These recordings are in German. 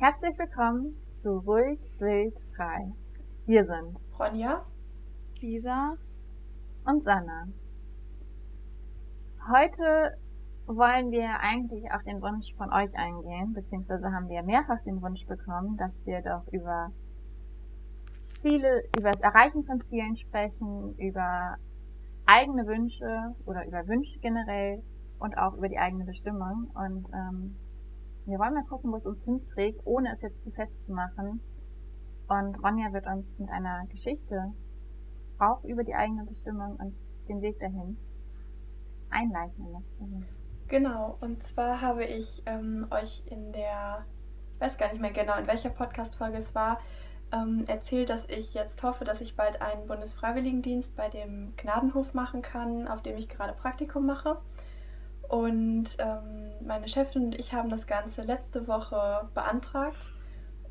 Herzlich willkommen zu Ruhig, Wild, Frei. Wir sind Ronja, Lisa und Sanna. Heute wollen wir eigentlich auf den Wunsch von euch eingehen, beziehungsweise haben wir mehrfach den Wunsch bekommen, dass wir doch über Ziele, über das Erreichen von Zielen sprechen, über eigene Wünsche oder über Wünsche generell und auch über die eigene Bestimmung. Und ähm, wir wollen mal gucken, wo es uns hinträgt, ohne es jetzt zu fest zu machen. Und Ronja wird uns mit einer Geschichte auch über die eigene Bestimmung und den Weg dahin einleiten in das Thema. Genau, und zwar habe ich ähm, euch in der, ich weiß gar nicht mehr genau, in welcher Podcast-Folge es war, ähm, erzählt, dass ich jetzt hoffe, dass ich bald einen Bundesfreiwilligendienst bei dem Gnadenhof machen kann, auf dem ich gerade Praktikum mache. Und ähm, meine Chefin und ich haben das Ganze letzte Woche beantragt.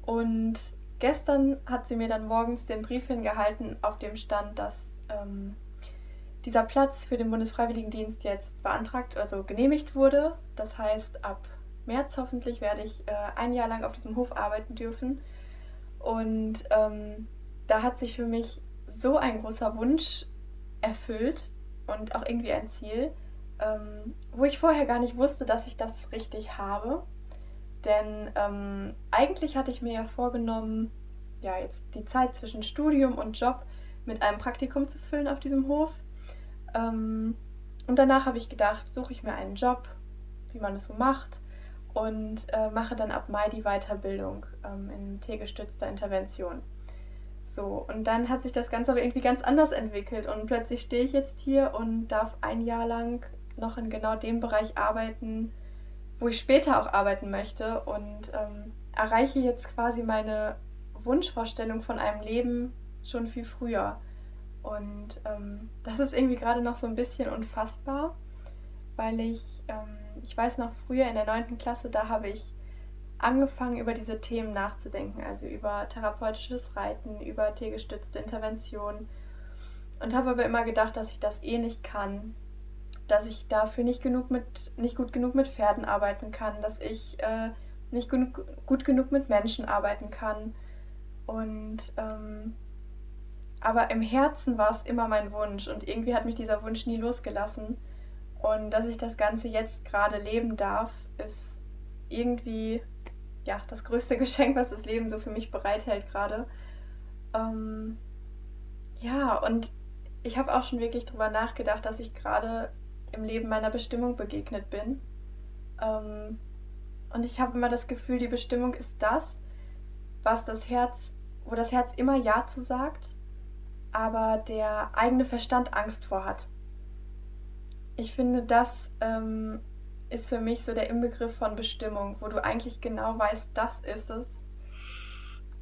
Und gestern hat sie mir dann morgens den Brief hingehalten, auf dem stand, dass ähm, dieser Platz für den Bundesfreiwilligendienst jetzt beantragt, also genehmigt wurde. Das heißt, ab März hoffentlich werde ich äh, ein Jahr lang auf diesem Hof arbeiten dürfen. Und ähm, da hat sich für mich so ein großer Wunsch erfüllt und auch irgendwie ein Ziel, ähm, wo ich vorher gar nicht wusste, dass ich das richtig habe. Denn ähm, eigentlich hatte ich mir ja vorgenommen, ja, jetzt die Zeit zwischen Studium und Job mit einem Praktikum zu füllen auf diesem Hof. Ähm, und danach habe ich gedacht, suche ich mir einen Job, wie man es so macht, und äh, mache dann ab Mai die Weiterbildung ähm, in tiergestützter Intervention. So, und dann hat sich das Ganze aber irgendwie ganz anders entwickelt und plötzlich stehe ich jetzt hier und darf ein Jahr lang noch in genau dem Bereich arbeiten, wo ich später auch arbeiten möchte und ähm, erreiche jetzt quasi meine Wunschvorstellung von einem Leben schon viel früher. Und ähm, das ist irgendwie gerade noch so ein bisschen unfassbar, weil ich ähm, ich weiß noch früher in der 9. Klasse, da habe ich angefangen, über diese Themen nachzudenken, also über therapeutisches Reiten, über tiergestützte Intervention und habe aber immer gedacht, dass ich das eh nicht kann, dass ich dafür nicht genug mit, nicht gut genug mit Pferden arbeiten kann, dass ich äh, nicht genug, gut genug mit Menschen arbeiten kann und ähm, aber im Herzen war es immer mein Wunsch und irgendwie hat mich dieser Wunsch nie losgelassen. Und dass ich das Ganze jetzt gerade leben darf, ist irgendwie ja, das größte Geschenk, was das Leben so für mich bereithält gerade. Ähm, ja, und ich habe auch schon wirklich darüber nachgedacht, dass ich gerade im Leben meiner Bestimmung begegnet bin. Ähm, und ich habe immer das Gefühl, die Bestimmung ist das, was das Herz, wo das Herz immer Ja zu sagt, aber der eigene Verstand Angst vor hat ich finde, das ähm, ist für mich so der Inbegriff von Bestimmung, wo du eigentlich genau weißt, das ist es.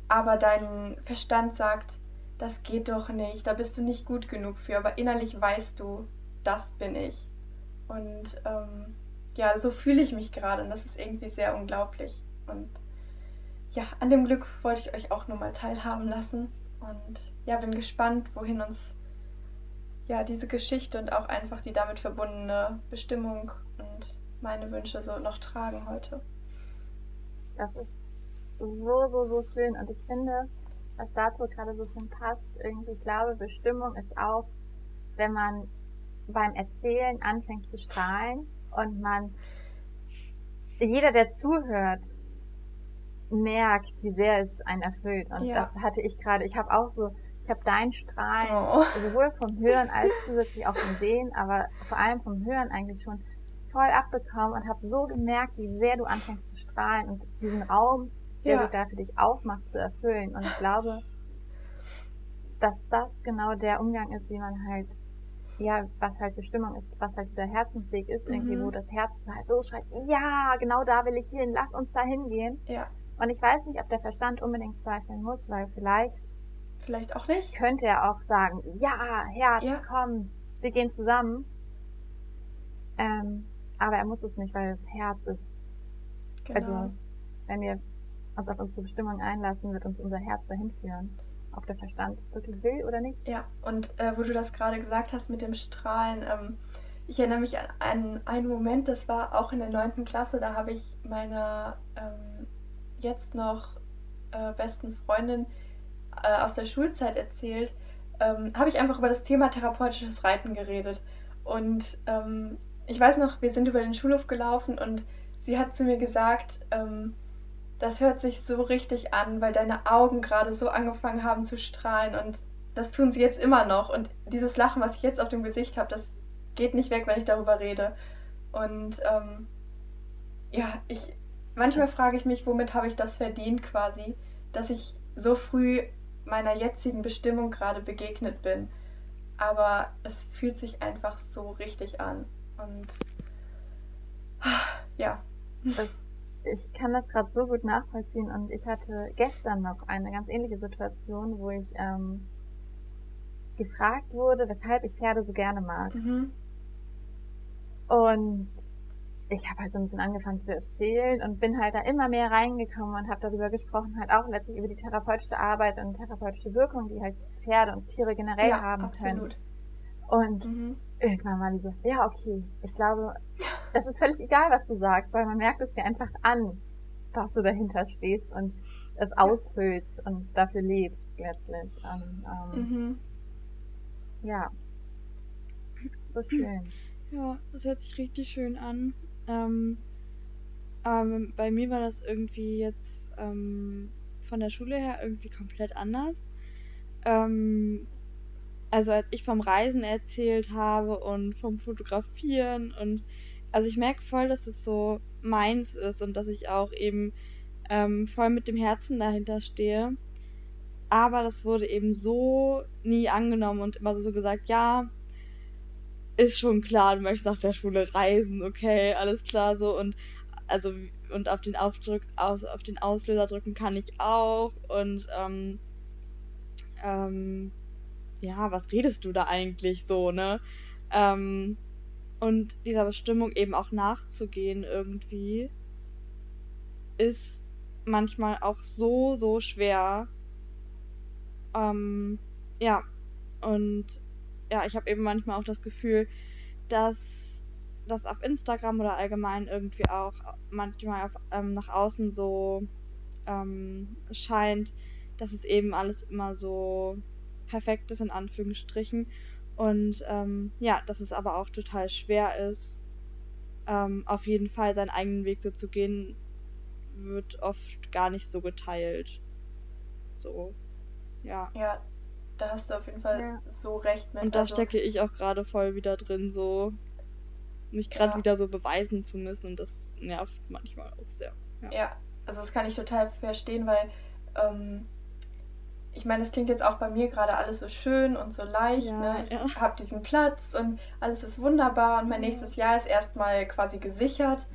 Aber dein Verstand sagt, das geht doch nicht, da bist du nicht gut genug für. Aber innerlich weißt du, das bin ich. Und ähm, ja, so fühle ich mich gerade und das ist irgendwie sehr unglaublich. Und ja, an dem Glück wollte ich euch auch nur mal teilhaben lassen. Und ja, bin gespannt, wohin uns ja, diese Geschichte und auch einfach die damit verbundene Bestimmung und meine Wünsche so noch tragen heute. Das ist so, so, so schön und ich finde, was dazu gerade so schön passt, irgendwie, ich glaube, Bestimmung ist auch, wenn man beim Erzählen anfängt zu strahlen und man, jeder, der zuhört, merkt, wie sehr es einen erfüllt. Und ja. das hatte ich gerade, ich habe auch so, ich habe deinen Strahlen oh. sowohl vom Hören als zusätzlich auch vom Sehen, aber vor allem vom Hören eigentlich schon voll abbekommen und habe so gemerkt, wie sehr du anfängst zu strahlen und diesen Raum, der ja. sich da für dich aufmacht, zu erfüllen. Und ich glaube, dass das genau der Umgang ist, wie man halt, ja, was halt Bestimmung ist, was halt dieser Herzensweg ist, mhm. irgendwie, wo das Herz halt so schreit, ja, genau da will ich hin, lass uns da hingehen. Ja. Und ich weiß nicht, ob der Verstand unbedingt zweifeln muss, weil vielleicht vielleicht auch nicht. Könnte er auch sagen, ja, Herz, ja. komm, wir gehen zusammen. Ähm, aber er muss es nicht, weil das Herz ist. Genau. Also, wenn wir uns auf unsere Bestimmung einlassen, wird uns unser Herz dahin führen. Ob der Verstand es wirklich will oder nicht. Ja, und äh, wo du das gerade gesagt hast mit dem Strahlen, ähm, ich erinnere mich an einen, einen Moment, das war auch in der 9. Klasse, da habe ich meine ähm, jetzt noch äh, besten Freundin äh, aus der Schulzeit erzählt, ähm, habe ich einfach über das Thema therapeutisches Reiten geredet. Und ähm, ich weiß noch, wir sind über den Schulhof gelaufen und sie hat zu mir gesagt, ähm, das hört sich so richtig an, weil deine Augen gerade so angefangen haben zu strahlen und das tun sie jetzt immer noch. Und dieses Lachen, was ich jetzt auf dem Gesicht habe, das geht nicht weg, wenn ich darüber rede. Und ähm, ja, ich manchmal frage ich mich, womit habe ich das verdient quasi, dass ich so früh meiner jetzigen Bestimmung gerade begegnet bin. Aber es fühlt sich einfach so richtig an. Und ja. Das, ich kann das gerade so gut nachvollziehen und ich hatte gestern noch eine ganz ähnliche Situation, wo ich ähm, gefragt wurde, weshalb ich Pferde so gerne mag. Mhm. Und ich habe halt so ein bisschen angefangen zu erzählen und bin halt da immer mehr reingekommen und habe darüber gesprochen, halt auch letztlich über die therapeutische Arbeit und therapeutische Wirkung, die halt Pferde und Tiere generell ja, haben absolut. können. Und mhm. irgendwann war die so, ja, okay, ich glaube, es ist völlig egal, was du sagst, weil man merkt es dir einfach an, dass du dahinter stehst und es ausfüllst und dafür lebst letztlich. Und, ähm, mhm. Ja, so schön. Ja, das hört sich richtig schön an. Ähm, ähm, bei mir war das irgendwie jetzt ähm, von der Schule her irgendwie komplett anders. Ähm, also als ich vom Reisen erzählt habe und vom Fotografieren und also ich merke voll, dass es so meins ist und dass ich auch eben ähm, voll mit dem Herzen dahinter stehe. Aber das wurde eben so nie angenommen und immer so gesagt, ja, ist schon klar, du möchtest nach der Schule reisen, okay, alles klar so und also und auf den Aufdruck aus auf den Auslöser drücken kann ich auch und ähm, ähm, ja, was redest du da eigentlich so, ne? Ähm, und dieser Bestimmung eben auch nachzugehen irgendwie ist manchmal auch so, so schwer. Ähm, ja, und ja, ich habe eben manchmal auch das Gefühl, dass das auf Instagram oder allgemein irgendwie auch manchmal auf, ähm, nach außen so ähm, scheint, dass es eben alles immer so perfekt ist, in Anführungsstrichen. Und ähm, ja, dass es aber auch total schwer ist, ähm, auf jeden Fall seinen eigenen Weg so zu gehen, wird oft gar nicht so geteilt. So, ja. Ja, da hast du auf jeden Fall ja. so recht mit. Und da also, stecke ich auch gerade voll wieder drin, so mich gerade ja. wieder so beweisen zu müssen. Und das nervt manchmal auch sehr. Ja, ja also das kann ich total verstehen, weil ähm, ich meine, es klingt jetzt auch bei mir gerade alles so schön und so leicht. Ja, ne? Ich ja. habe diesen Platz und alles ist wunderbar und mein nächstes Jahr ist erstmal quasi gesichert.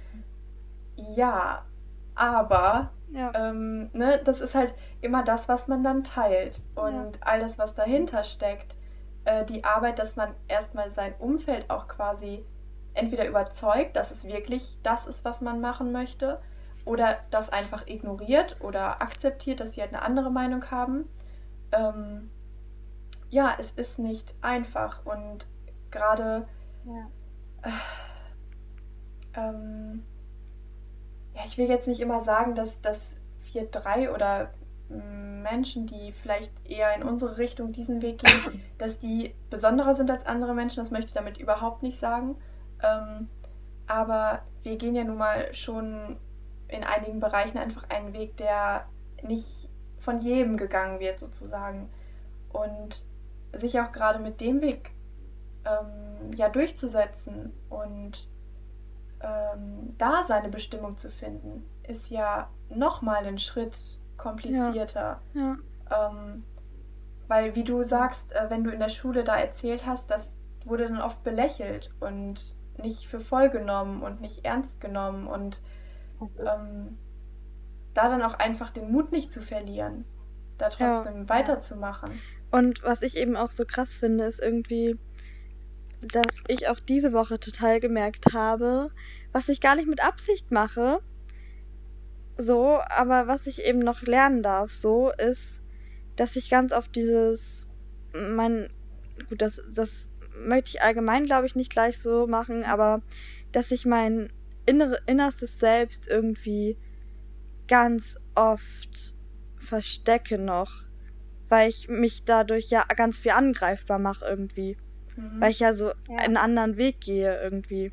Ja, aber ja. Ähm, ne, das ist halt immer das, was man dann teilt. Und ja. all das, was dahinter steckt, äh, die Arbeit, dass man erstmal sein Umfeld auch quasi entweder überzeugt, dass es wirklich das ist, was man machen möchte, oder das einfach ignoriert oder akzeptiert, dass sie halt eine andere Meinung haben. Ähm, ja, es ist nicht einfach und gerade ja. äh, ähm, ja, ich will jetzt nicht immer sagen, dass, dass wir drei oder Menschen, die vielleicht eher in unsere Richtung diesen Weg gehen, dass die besonderer sind als andere Menschen. Das möchte ich damit überhaupt nicht sagen. Ähm, aber wir gehen ja nun mal schon in einigen Bereichen einfach einen Weg, der nicht von jedem gegangen wird, sozusagen. Und sich auch gerade mit dem Weg ähm, ja durchzusetzen und ähm, da seine Bestimmung zu finden, ist ja nochmal ein Schritt komplizierter. Ja. ja. Ähm, weil, wie du sagst, äh, wenn du in der Schule da erzählt hast, das wurde dann oft belächelt und nicht für voll genommen und nicht ernst genommen und ähm, da dann auch einfach den Mut nicht zu verlieren, da trotzdem ja. weiterzumachen. Und was ich eben auch so krass finde, ist irgendwie, dass ich auch diese Woche total gemerkt habe, was ich gar nicht mit Absicht mache. So, aber was ich eben noch lernen darf, so ist, dass ich ganz oft dieses, mein, gut, das, das möchte ich allgemein, glaube ich, nicht gleich so machen, aber dass ich mein innere, innerstes Selbst irgendwie ganz oft verstecke noch, weil ich mich dadurch ja ganz viel angreifbar mache irgendwie. Mhm. Weil ich ja so ja. einen anderen Weg gehe irgendwie.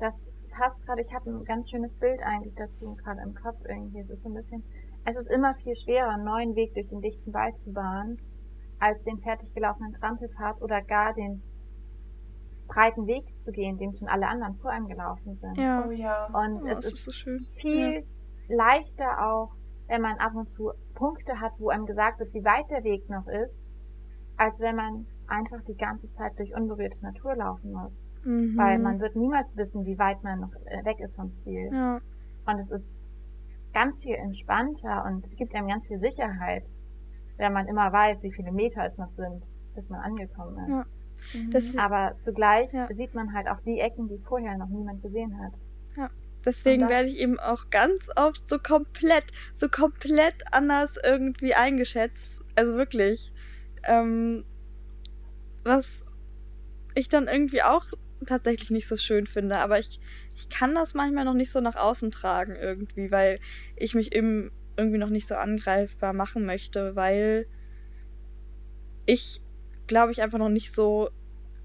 Das passt gerade, ich habe ein ganz schönes Bild eigentlich dazu gerade im Kopf irgendwie. Es ist so ein bisschen, es ist immer viel schwerer, einen neuen Weg durch den dichten Wald zu bahnen, als den fertig gelaufenen Trampelpfad oder gar den breiten Weg zu gehen, den schon alle anderen vor einem gelaufen sind. Ja. Oh, ja. Und oh, es ist, ist so viel ja. Leichter auch, wenn man ab und zu Punkte hat, wo einem gesagt wird, wie weit der Weg noch ist, als wenn man einfach die ganze Zeit durch unberührte Natur laufen muss. Mhm. Weil man wird niemals wissen, wie weit man noch äh, weg ist vom Ziel. Ja. Und es ist ganz viel entspannter und gibt einem ganz viel Sicherheit, wenn man immer weiß, wie viele Meter es noch sind, bis man angekommen ist. Ja. Mhm. Aber zugleich ja. sieht man halt auch die Ecken, die vorher noch niemand gesehen hat. Deswegen werde ich eben auch ganz oft so komplett, so komplett anders irgendwie eingeschätzt. Also wirklich. Ähm, was ich dann irgendwie auch tatsächlich nicht so schön finde. Aber ich, ich kann das manchmal noch nicht so nach außen tragen irgendwie, weil ich mich eben irgendwie noch nicht so angreifbar machen möchte, weil ich glaube ich einfach noch nicht so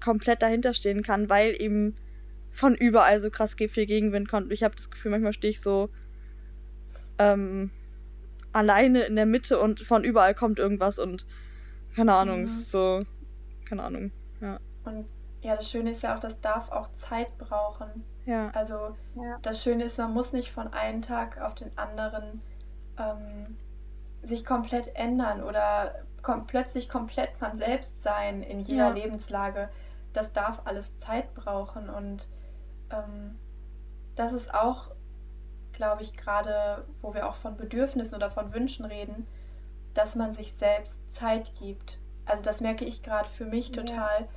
komplett dahinter stehen kann, weil eben von überall so krass viel Gegenwind kommt. Ich habe das Gefühl, manchmal stehe ich so ähm, alleine in der Mitte und von überall kommt irgendwas und keine Ahnung, mhm. ist so, keine Ahnung, ja. Und ja, das Schöne ist ja auch, das darf auch Zeit brauchen. Ja. Also ja. das Schöne ist, man muss nicht von einem Tag auf den anderen ähm, sich komplett ändern oder kom plötzlich komplett man selbst sein in jeder ja. Lebenslage. Das darf alles Zeit brauchen und ähm, das ist auch, glaube ich, gerade, wo wir auch von Bedürfnissen oder von Wünschen reden, dass man sich selbst Zeit gibt. Also das merke ich gerade für mich total. Ja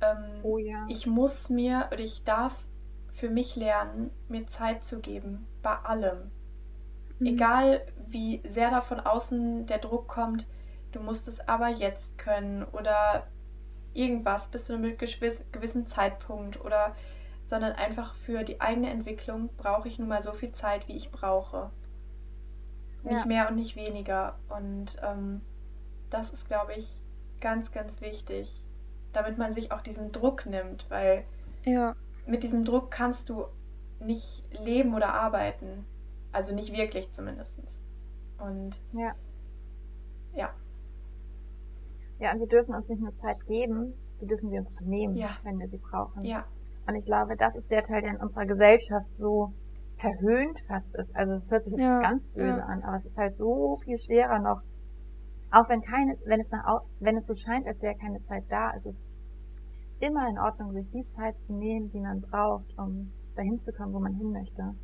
ähm, oh ja. Ich muss mir oder ich darf für mich lernen, mir Zeit zu geben bei allem. Mhm. Egal wie sehr da von außen der Druck kommt, du musst es aber jetzt können oder irgendwas bis zu einem gewissen Zeitpunkt oder sondern einfach für die eigene Entwicklung brauche ich nun mal so viel Zeit, wie ich brauche. Nicht ja. mehr und nicht weniger. Und ähm, das ist, glaube ich, ganz, ganz wichtig damit man sich auch diesen Druck nimmt, weil ja. mit diesem Druck kannst du nicht leben oder arbeiten. Also nicht wirklich zumindest. Und ja. Ja. Ja, und wir dürfen uns nicht nur Zeit geben, wir dürfen sie uns auch nehmen, ja. wenn wir sie brauchen. Ja. Und ich glaube, das ist der Teil, der in unserer Gesellschaft so verhöhnt fast ist. Also es hört sich jetzt ja, ganz böse ja. an, aber es ist halt so viel schwerer noch, auch wenn keine, wenn es nach, wenn es so scheint, als wäre keine Zeit da, ist es immer in Ordnung, sich die Zeit zu nehmen, die man braucht, um dahin zu kommen, wo man hin möchte.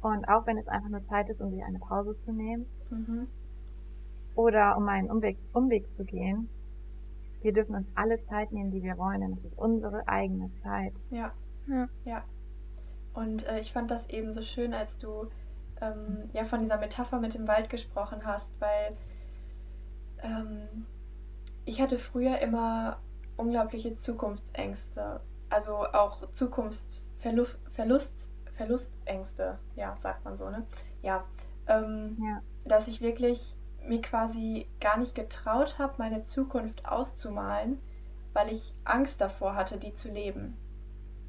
Und auch wenn es einfach nur Zeit ist, um sich eine Pause zu nehmen mhm. oder um einen Umweg, Umweg zu gehen, wir dürfen uns alle Zeit nehmen, die wir wollen, denn es ist unsere eigene Zeit. Ja, ja. ja. Und äh, ich fand das eben so schön, als du ähm, ja von dieser Metapher mit dem Wald gesprochen hast, weil ähm, ich hatte früher immer unglaubliche Zukunftsängste. Also auch Zukunftsverlust, Verlust, Verlustängste, ja, sagt man so, ne? Ja, ähm, ja. Dass ich wirklich mir quasi gar nicht getraut habe, meine Zukunft auszumalen, weil ich Angst davor hatte, die zu leben.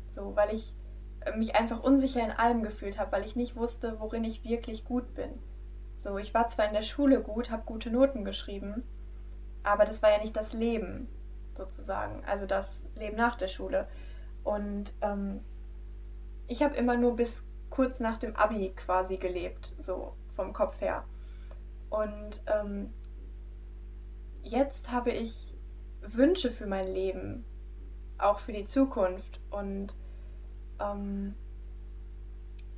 So, weil ich äh, mich einfach unsicher in allem gefühlt habe, weil ich nicht wusste, worin ich wirklich gut bin. So, ich war zwar in der Schule gut, habe gute Noten geschrieben, aber das war ja nicht das Leben sozusagen, also das Leben nach der Schule. Und ähm, ich habe immer nur bis kurz nach dem Abi quasi gelebt, so vom Kopf her. Und ähm, jetzt habe ich Wünsche für mein Leben, auch für die Zukunft. Und ähm,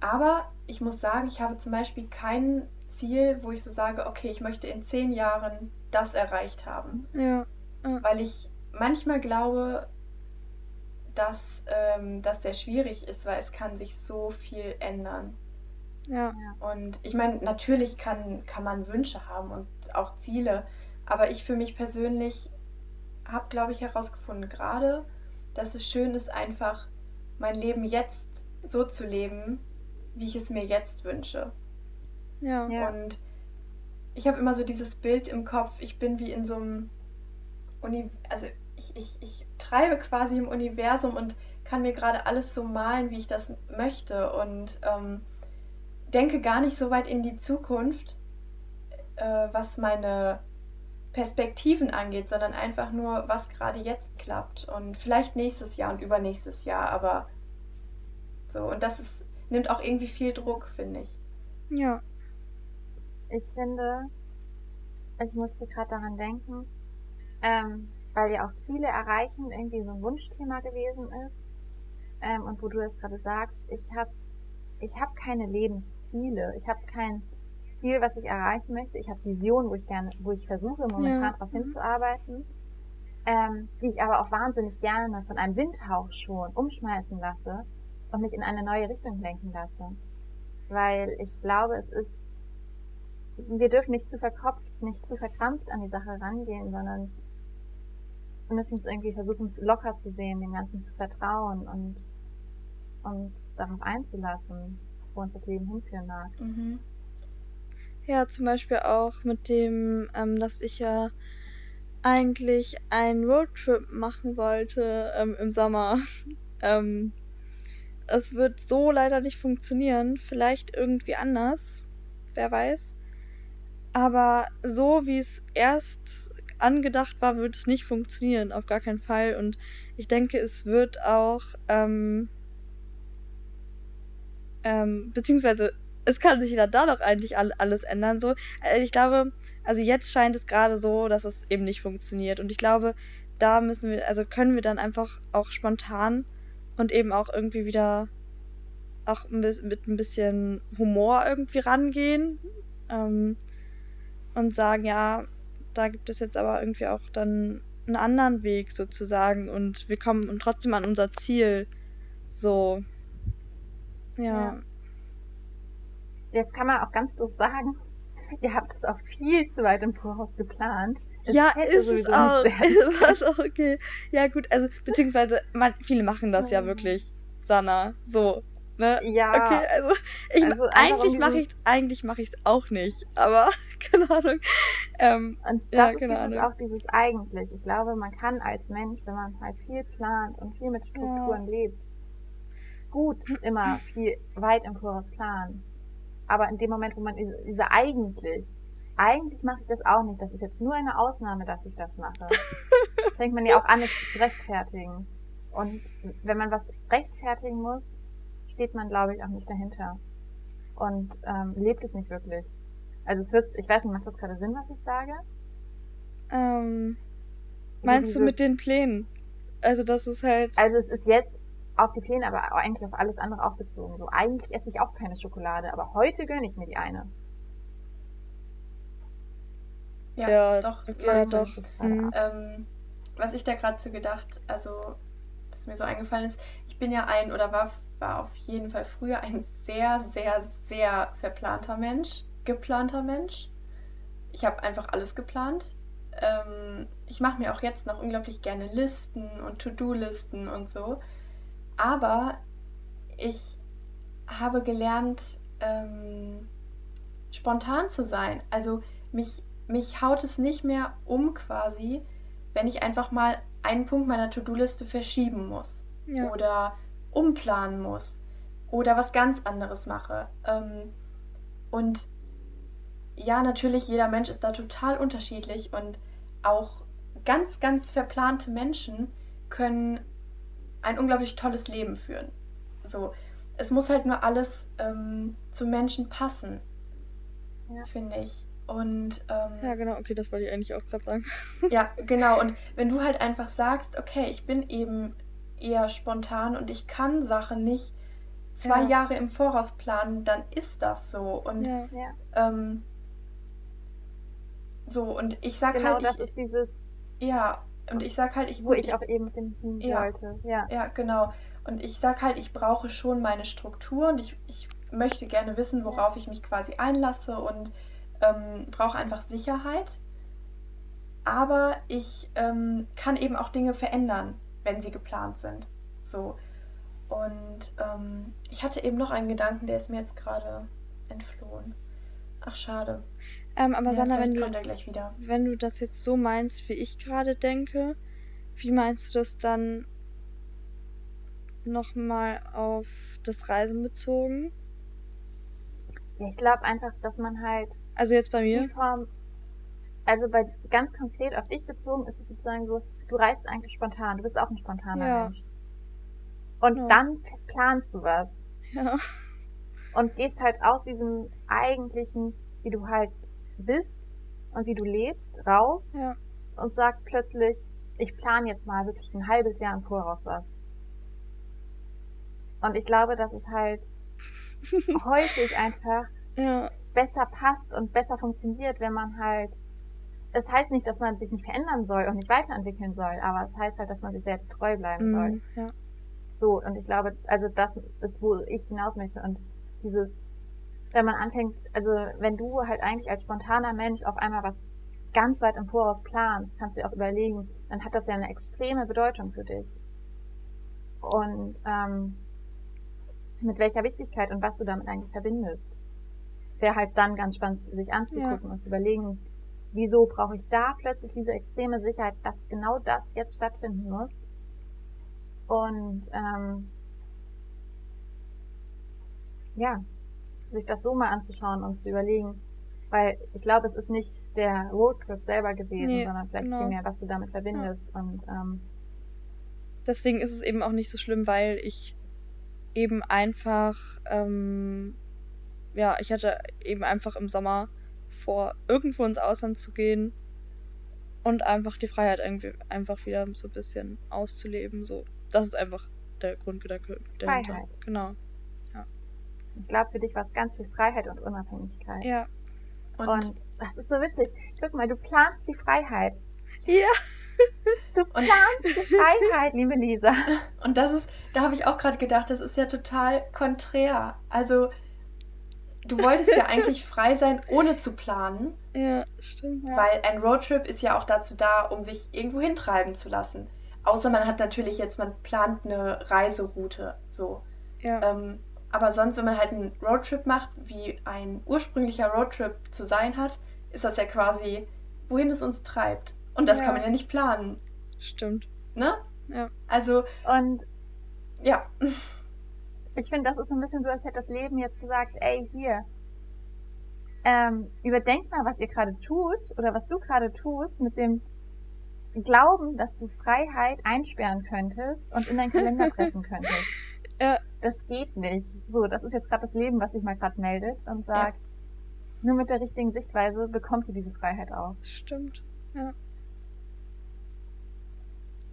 aber ich muss sagen, ich habe zum Beispiel keinen Ziel, wo ich so sage, okay, ich möchte in zehn Jahren das erreicht haben. Ja. ja. Weil ich manchmal glaube, dass ähm, das sehr schwierig ist, weil es kann sich so viel ändern. Ja. Und ich meine, natürlich kann, kann man Wünsche haben und auch Ziele, aber ich für mich persönlich habe, glaube ich, herausgefunden gerade, dass es schön ist, einfach mein Leben jetzt so zu leben, wie ich es mir jetzt wünsche. Ja. Und ich habe immer so dieses Bild im Kopf, ich bin wie in so einem Uni also ich, ich, ich treibe quasi im Universum und kann mir gerade alles so malen, wie ich das möchte und ähm, denke gar nicht so weit in die Zukunft, äh, was meine Perspektiven angeht, sondern einfach nur, was gerade jetzt klappt und vielleicht nächstes Jahr und übernächstes Jahr, aber so und das ist nimmt auch irgendwie viel Druck, finde ich. Ja. Ich finde, ich musste gerade daran denken, ähm, weil ja auch Ziele erreichen irgendwie so ein Wunschthema gewesen ist. Ähm, und wo du das gerade sagst, ich habe ich hab keine Lebensziele. Ich habe kein Ziel, was ich erreichen möchte. Ich habe Visionen, wo ich gerne, wo ich versuche, momentan ja. darauf mhm. hinzuarbeiten, ähm, die ich aber auch wahnsinnig gerne von einem Windhauch schon umschmeißen lasse und mich in eine neue Richtung lenken lasse. Weil ich glaube, es ist, wir dürfen nicht zu verkopft, nicht zu verkrampft an die Sache rangehen, sondern müssen es irgendwie versuchen, locker zu sehen, dem Ganzen zu vertrauen und uns darauf einzulassen, wo uns das Leben hinführen mag. Mhm. Ja, zum Beispiel auch mit dem, ähm, dass ich ja eigentlich einen Roadtrip machen wollte ähm, im Sommer. ähm, es wird so leider nicht funktionieren. Vielleicht irgendwie anders. Wer weiß. Aber so wie es erst angedacht war, wird es nicht funktionieren, auf gar keinen Fall. Und ich denke, es wird auch, ähm, ähm, beziehungsweise es kann sich ja da doch eigentlich alles ändern. So, äh, ich glaube, also jetzt scheint es gerade so, dass es eben nicht funktioniert. Und ich glaube, da müssen wir, also können wir dann einfach auch spontan und eben auch irgendwie wieder auch mit ein bisschen Humor irgendwie rangehen ähm, und sagen, ja, da gibt es jetzt aber irgendwie auch dann einen anderen Weg sozusagen und wir kommen trotzdem an unser Ziel. So. Ja. ja. Jetzt kann man auch ganz doof sagen, ihr habt das auch viel zu weit im Voraus geplant. Es ja, ist es auch. Ist auch okay. Ja, gut, also, beziehungsweise, man, viele machen das ja wirklich, Sana. So. Ne? Ja. Okay, also, ich, also eigentlich mache ich eigentlich mache ich es auch nicht, aber keine Ahnung. Ähm, und das ja, ist dieses, auch dieses eigentlich. Ich glaube, man kann als Mensch, wenn man halt viel plant und viel mit Strukturen ja. lebt, gut immer viel weit im Voraus planen. Aber in dem Moment, wo man diese eigentlich eigentlich mache ich das auch nicht. Das ist jetzt nur eine Ausnahme, dass ich das mache. Das fängt man ja auch an, es zu rechtfertigen. Und wenn man was rechtfertigen muss, steht man, glaube ich, auch nicht dahinter. Und ähm, lebt es nicht wirklich. Also es wird, ich weiß nicht, macht das gerade Sinn, was ich sage? Ähm, meinst dieses, du mit den Plänen? Also das ist halt. Also es ist jetzt auf die Pläne, aber eigentlich auf alles andere auch bezogen. So eigentlich esse ich auch keine Schokolade, aber heute gönne ich mir die eine. Ja, ja doch. Ja, doch. Mhm. Ähm, was ich da gerade so gedacht, also was mir so eingefallen ist, ich bin ja ein oder war, war auf jeden Fall früher ein sehr, sehr, sehr verplanter Mensch, geplanter Mensch. Ich habe einfach alles geplant. Ähm, ich mache mir auch jetzt noch unglaublich gerne Listen und To-Do-Listen und so. Aber ich habe gelernt, ähm, spontan zu sein. Also mich mich haut es nicht mehr um quasi, wenn ich einfach mal einen Punkt meiner To-Do-Liste verschieben muss ja. oder umplanen muss oder was ganz anderes mache. Ähm, und ja, natürlich, jeder Mensch ist da total unterschiedlich und auch ganz, ganz verplante Menschen können ein unglaublich tolles Leben führen. So, es muss halt nur alles ähm, zum Menschen passen, ja. finde ich. Und ähm, ja, genau, okay, das wollte ich eigentlich auch gerade sagen. ja, genau. Und wenn du halt einfach sagst, okay, ich bin eben eher spontan und ich kann Sachen nicht zwei ja. Jahre im Voraus planen, dann ist das so. Und ja. ähm, so, und ich sag genau, halt. Genau, das ist dieses. Ja, und ich sag halt, ich. Wo ich, ich auch eben mit dem hin ja, wollte. Ja. ja, genau. Und ich sag halt, ich brauche schon meine Struktur und ich, ich möchte gerne wissen, worauf ich mich quasi einlasse und ähm, brauche einfach Sicherheit. Aber ich ähm, kann eben auch Dinge verändern, wenn sie geplant sind. So. Und ähm, ich hatte eben noch einen Gedanken, der ist mir jetzt gerade entflohen. Ach, schade. Ähm, aber Ja, Sandra, wenn du, kommt gleich wieder. wenn du das jetzt so meinst, wie ich gerade denke, wie meinst du das dann nochmal auf das Reisen bezogen? Ja, ich glaube einfach, dass man halt Also jetzt bei mir? Form, also bei ganz konkret auf dich bezogen ist es sozusagen so, du reist eigentlich spontan, du bist auch ein spontaner Ja. Mensch. Und Ja. dann planst du was Ja. und gehst halt aus diesem eigentlichen, wie du halt bist und wie du lebst, raus Ja. und sagst plötzlich, ich plane jetzt mal wirklich ein halbes Jahr im Voraus was. Und ich glaube, dass es halt häufig einfach Ja. besser passt und besser funktioniert, wenn man halt. Es heißt nicht, dass man sich nicht verändern soll und nicht weiterentwickeln soll, aber es heißt halt, dass man sich selbst treu bleiben soll. Mhm. Ja. So, und ich glaube, also das ist, wo ich hinaus möchte. Und dieses, wenn man anfängt, also wenn du halt eigentlich als spontaner Mensch auf einmal was ganz weit im Voraus planst, kannst du dir auch überlegen, dann hat das ja eine extreme Bedeutung für dich. Und ähm, mit welcher Wichtigkeit und was du damit eigentlich verbindest. Wäre halt dann ganz spannend, sich anzugucken und zu überlegen, wieso brauche ich da plötzlich diese extreme Sicherheit, dass genau das jetzt stattfinden muss. Und ähm, ja, sich das so mal anzuschauen und zu überlegen, weil ich glaube, es ist nicht der Roadtrip selber gewesen, Nee, sondern vielleicht genau. vielmehr, was du damit verbindest. Und ähm, Deswegen ist es eben auch nicht so schlimm, weil ich eben einfach, ähm, ja, ich hatte eben einfach im Sommer vor, irgendwo ins Ausland zu gehen und einfach die Freiheit irgendwie einfach wieder so ein bisschen auszuleben. So, das ist einfach der Grundgedanke dahinter. Freiheit. Genau. Ich glaube, für dich war es ganz viel Freiheit und Unabhängigkeit. Ja. Und, Und das ist so witzig. Guck mal, du planst die Freiheit. Ja. Du planst die Freiheit, liebe Lisa. und das ist, da habe ich auch gerade gedacht, das ist ja total konträr. Also, du wolltest ja eigentlich frei sein, ohne zu planen. Ja, stimmt. Ja. Weil ein Roadtrip ist ja auch dazu da, um sich irgendwo hintreiben zu lassen. Außer man hat natürlich jetzt, man plant eine Reiseroute. So. Ja. Ähm, aber sonst, wenn man halt einen Roadtrip macht, wie ein ursprünglicher Roadtrip zu sein hat, ist das ja quasi, wohin es uns treibt. Und das Ja. kann man ja nicht planen. Stimmt. Ne? Ja. Also, Und ja. ich finde, das ist so ein bisschen so, als hätte das Leben jetzt gesagt, ey, hier, ähm, überdenkt mal, was ihr gerade tut oder was du gerade tust mit dem Glauben, dass du Freiheit einsperren könntest und in deinen Kalender pressen könntest. Ja. Das geht nicht. So, das ist jetzt gerade das Leben, was sich mal gerade meldet und sagt, nur mit der richtigen Sichtweise bekommt ihr diese Freiheit auch. Stimmt.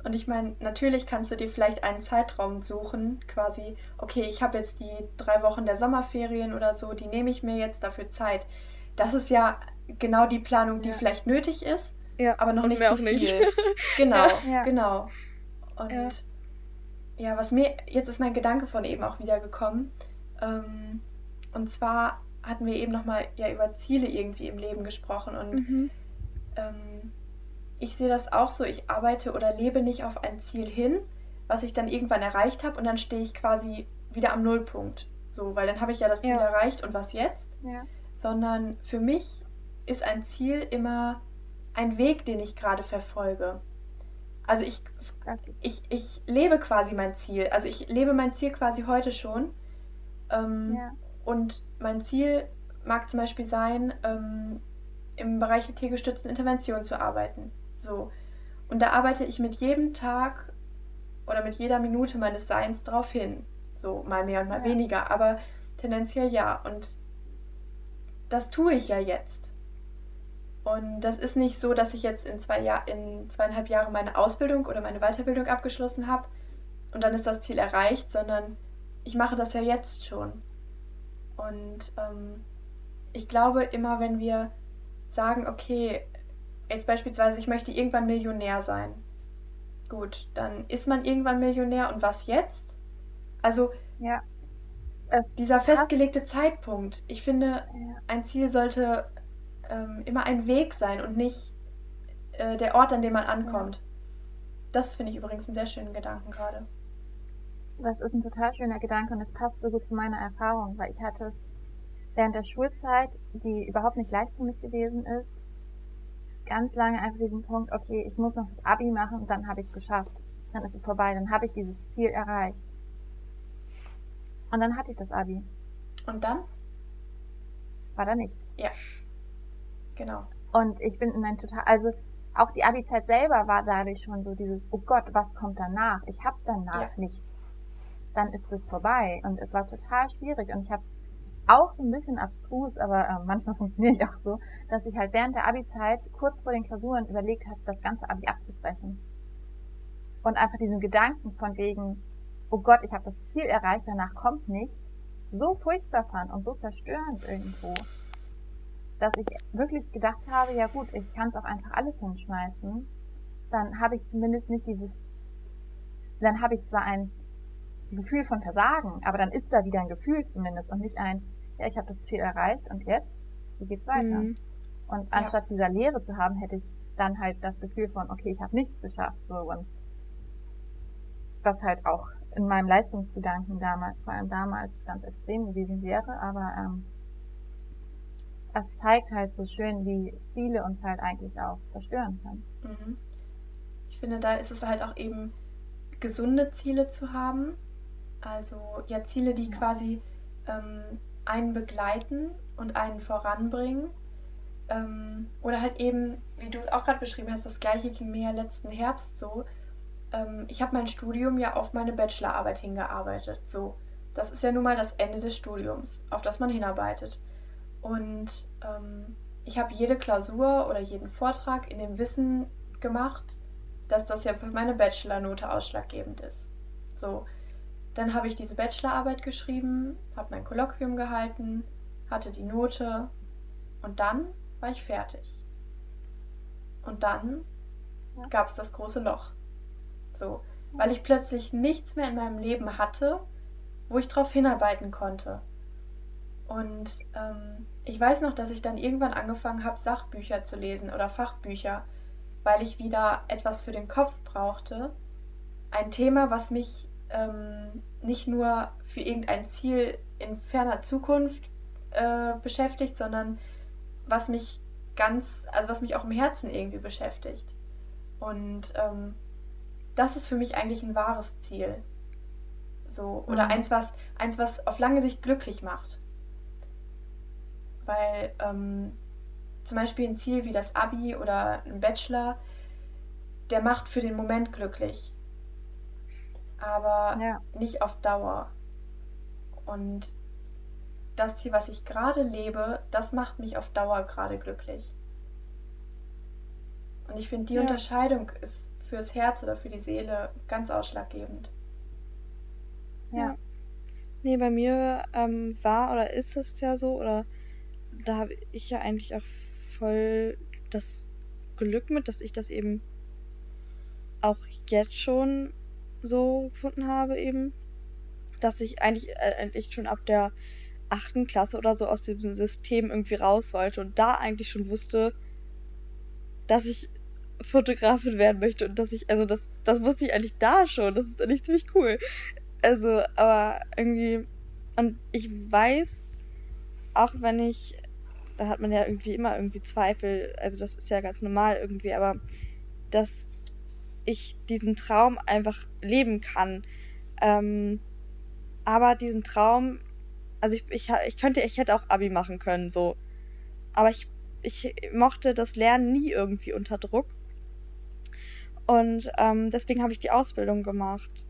Und ich meine, natürlich kannst du dir vielleicht einen Zeitraum suchen, quasi, okay, ich habe jetzt die drei Wochen der Sommerferien oder so, die nehme ich mir jetzt dafür Zeit. Das ist ja genau die Planung, die Ja. vielleicht nötig ist, Ja. aber noch Und nicht mehr zu auch nicht. viel. Genau, Ja. genau. Und Ja. was mir, jetzt ist mein Gedanke von eben auch wieder gekommen. Ähm, und zwar hatten wir eben nochmal ja über Ziele irgendwie im Leben gesprochen und Mhm. ähm, ich sehe das auch so, ich arbeite oder lebe nicht auf ein Ziel hin, was ich dann irgendwann erreicht habe und dann stehe ich quasi wieder am Nullpunkt. So, weil dann habe ich ja das Ziel Ja. erreicht und was jetzt? Ja. Sondern für mich ist ein Ziel immer ein Weg, den ich gerade verfolge. Also ich, ich, ich lebe quasi mein Ziel. Also ich lebe mein Ziel quasi heute schon. Ähm, ja. und mein Ziel mag zum Beispiel sein, ähm, im Bereich der tiergestützten Intervention zu arbeiten. So. Und da arbeite ich mit jedem Tag oder mit jeder Minute meines Seins drauf hin. So, mal mehr und mal Ja. weniger, aber tendenziell ja. Und das tue ich ja jetzt. Und das ist nicht so, dass ich jetzt in, zwei Jahr, in zweieinhalb Jahren meine Ausbildung oder meine Weiterbildung abgeschlossen habe und dann ist das Ziel erreicht, sondern ich mache das ja jetzt schon. Und ähm, ich glaube immer, wenn wir sagen, okay, jetzt beispielsweise, ich möchte irgendwann Millionär sein. Gut, dann ist man irgendwann Millionär und was jetzt? Also ja. Es, dieser festgelegte Zeitpunkt, ich finde, ein Ziel sollte ähm, immer ein Weg sein und nicht äh, der Ort, an dem man ankommt. Das finde ich übrigens einen sehr schönen Gedanken gerade. Das ist ein total schöner Gedanke und es passt so gut zu meiner Erfahrung, weil ich hatte während der Schulzeit, die überhaupt nicht leicht für mich gewesen ist, ganz lange einfach diesen Punkt, okay, ich muss noch das Abi machen und dann habe ich es geschafft. Dann ist es vorbei, dann habe ich dieses Ziel erreicht. Und dann hatte ich das Abi. Und dann? War da nichts. Ja. Genau. Und ich bin in ein total, also auch die Abi-Zeit selber war dadurch schon so dieses, oh Gott, was kommt danach? Ich habe danach ja. nichts. Dann ist es vorbei. Und es war total schwierig. Und ich habe auch so ein bisschen abstrus, aber äh, manchmal funktioniere ich auch so, dass ich halt während der Abi-Zeit kurz vor den Klausuren überlegt habe, das ganze Abi abzubrechen. Und einfach diesen Gedanken von wegen, oh Gott, ich habe das Ziel erreicht, danach kommt nichts, so furchtbar fand und so zerstörend irgendwo, dass ich wirklich gedacht habe, ja gut, ich kann es auch einfach alles hinschmeißen, dann habe ich zumindest nicht dieses, dann habe ich zwar ein Gefühl von Versagen, aber dann ist da wieder ein Gefühl zumindest und nicht ein, ja, ich habe das Ziel erreicht und jetzt, wie geht's weiter? Mhm. Und anstatt ja. dieser Lehre zu haben, hätte ich dann halt das Gefühl von, okay, ich habe nichts geschafft, so und was halt auch in meinem Leistungsgedanken damals, vor allem damals ganz extrem gewesen wäre, aber ähm, es zeigt halt so schön, wie Ziele uns halt eigentlich auch zerstören können. Mhm. Ich finde, da ist es halt auch eben gesunde Ziele zu haben. Also ja, Ziele, die ja. quasi ähm, einen begleiten und einen voranbringen. Ähm, oder halt eben, wie du es auch gerade beschrieben hast, das gleiche ging mir ja letzten Herbst so. Ähm, ich habe mein Studium ja auf meine Bachelorarbeit hingearbeitet. So, das ist ja nun mal das Ende des Studiums, auf das man hinarbeitet. Und ähm, ich habe jede Klausur oder jeden Vortrag in dem Wissen gemacht, dass das ja für meine Bachelornote ausschlaggebend ist. So, dann habe ich diese Bachelorarbeit geschrieben, habe mein Kolloquium gehalten, hatte die Note und dann war ich fertig. Und dann ja. gab es das große Loch. So, weil ich plötzlich nichts mehr in meinem Leben hatte, wo ich drauf hinarbeiten konnte. Und ähm, ich weiß noch, dass ich dann irgendwann angefangen habe, Sachbücher zu lesen oder Fachbücher, weil ich wieder etwas für den Kopf brauchte. Ein Thema, was mich ähm, nicht nur für irgendein Ziel in ferner Zukunft äh, beschäftigt, sondern was mich ganz, also was mich auch im Herzen irgendwie beschäftigt. Und ähm, das ist für mich eigentlich ein wahres Ziel. So, oder mhm. eins, was, eins, was auf lange Sicht glücklich macht. Weil ähm, zum Beispiel ein Ziel wie das Abi oder ein Bachelor, der macht für den Moment glücklich aber ja. nicht auf Dauer. Und das Ziel, was ich gerade lebe, das macht mich auf Dauer gerade glücklich. Und ich finde, die ja. Unterscheidung ist fürs Herz oder für die Seele ganz ausschlaggebend. Ja. Nee, bei mir ähm, war oder ist es ja so, oder da habe ich ja eigentlich auch voll das Glück mit, dass ich das eben auch jetzt schon so gefunden habe eben, dass ich eigentlich, äh, eigentlich schon ab der achten Klasse oder so aus diesem System irgendwie raus wollte und da eigentlich schon wusste, dass ich Fotografin werden möchte und dass ich, also das, das wusste ich eigentlich da schon. Das ist eigentlich ziemlich cool. Also, aber irgendwie, und ich weiß, auch wenn ich, da hat man ja irgendwie immer irgendwie Zweifel, also das ist ja ganz normal irgendwie, aber dass ich diesen Traum einfach leben kann. Ähm, aber diesen Traum, also ich, ich, ich könnte, ich hätte auch Abi machen können, so. Aber ich, ich mochte das Lernen nie irgendwie unter Druck. Und ähm, deswegen habe ich die Ausbildung gemacht.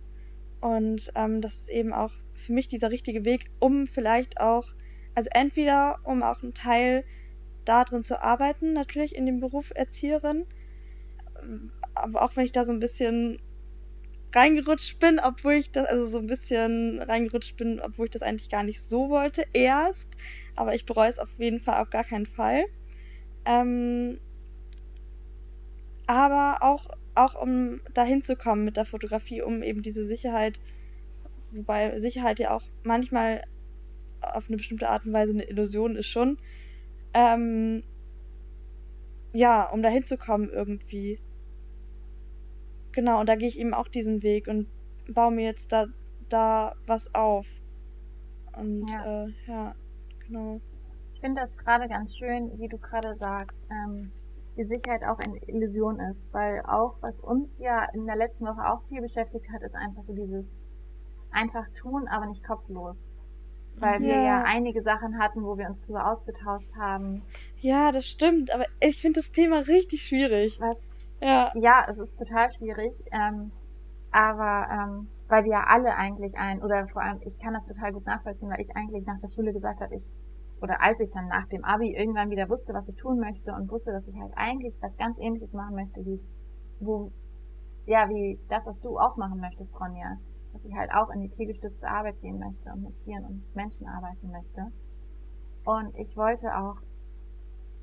Und ähm, das ist eben auch für mich dieser richtige Weg, um vielleicht auch, also entweder um auch einen Teil darin zu arbeiten, natürlich in dem Beruf Erzieherin, aber auch wenn ich da so ein bisschen reingerutscht bin, obwohl ich das, also so ein bisschen reingerutscht bin, obwohl ich das eigentlich gar nicht so wollte, erst. Aber ich bereue es auf jeden Fall auf gar keinen Fall. Ähm, aber auch, auch um dahin zu kommen mit der Fotografie, um eben diese Sicherheit, wobei Sicherheit ja auch manchmal auf eine bestimmte Art und Weise eine Illusion ist schon, ähm, ja, um dahin zu kommen irgendwie. Genau, und da gehe ich eben auch diesen Weg und baue mir jetzt da, da was auf. Und ja, äh, ja genau. finde das gerade ganz schön, wie du gerade sagst, ähm, die Sicherheit auch eine Illusion ist, weil auch was uns ja in der letzten Woche auch viel beschäftigt hat, ist einfach so dieses einfach tun, aber nicht kopflos. Weil wir ja einige Sachen hatten, wo wir uns drüber ausgetauscht haben. Ja, das stimmt, aber ich finde das Thema richtig schwierig. Was? Ja. Ja, es ist total schwierig. Ähm, aber ähm, weil wir ja alle eigentlich ein, oder vor allem, ich kann das total gut nachvollziehen, weil ich eigentlich nach der Schule gesagt habe, ich, oder als ich dann nach dem Abi irgendwann wieder wusste, was ich tun möchte und wusste, dass ich halt eigentlich was ganz ähnliches machen möchte, wie, wo, ja, wie das, was du auch machen möchtest, Ronja. Dass ich halt auch in die tiergestützte Arbeit gehen möchte und mit Tieren und Menschen arbeiten möchte. Und ich wollte auch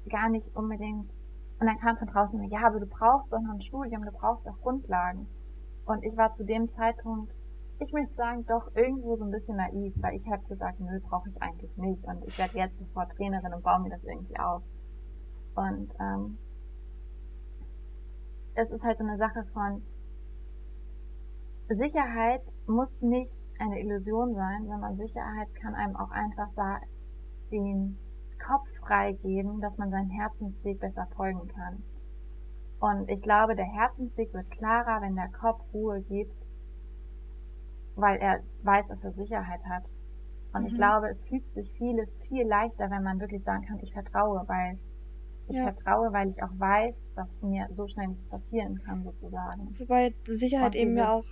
gar nicht unbedingt, und dann kam von draußen, ja, aber du brauchst doch noch ein Studium, du brauchst doch Grundlagen. Und ich war zu dem Zeitpunkt, ich möchte sagen, doch irgendwo so ein bisschen naiv, weil ich habe gesagt, nö, brauche ich eigentlich nicht. Und ich werde jetzt sofort Trainerin und baue mir das irgendwie auf. Und ähm, es ist halt so eine Sache von Sicherheit muss nicht eine Illusion sein, sondern Sicherheit kann einem auch einfach den Kopf freigeben, dass man seinen Herzensweg besser folgen kann. Und ich glaube, der Herzensweg wird klarer, wenn der Kopf Ruhe gibt, weil er weiß, dass er Sicherheit hat. Und mhm. ich glaube, es fügt sich vieles viel leichter, wenn man wirklich sagen kann, ich vertraue, weil ich ja. vertraue, weil ich auch weiß, dass mir so schnell nichts passieren kann, sozusagen. Wobei Sicherheit eben ja auch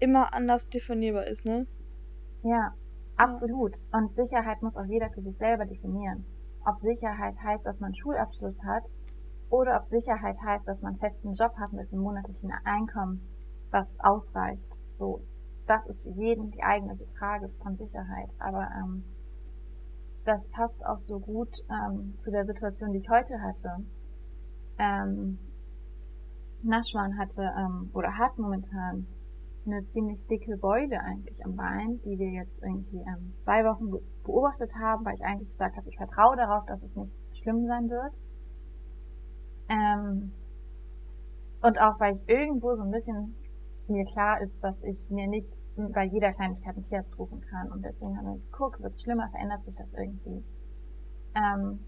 immer anders definierbar ist, ne? Ja, absolut. Und Sicherheit muss auch jeder für sich selber definieren. Ob Sicherheit heißt, dass man Schulabschluss hat oder ob Sicherheit heißt, dass man einen festen Job hat mit einem monatlichen Einkommen, was ausreicht. So, das ist für jeden die eigene Frage von Sicherheit. Aber ähm, das passt auch so gut ähm, zu der Situation, die ich heute hatte. Ähm, Naschwan hatte ähm, oder hat momentan eine ziemlich dicke Beule eigentlich am Bein, die wir jetzt irgendwie ähm, zwei Wochen beobachtet haben, weil ich eigentlich gesagt habe, ich vertraue darauf, dass es nicht schlimm sein wird. Ähm, und auch weil ich irgendwo so ein bisschen mir klar ist, dass ich mir nicht bei jeder Kleinigkeit einen Tierarzt rufen kann. Und deswegen haben wir geguckt, wird es schlimmer, verändert sich das irgendwie. Ähm,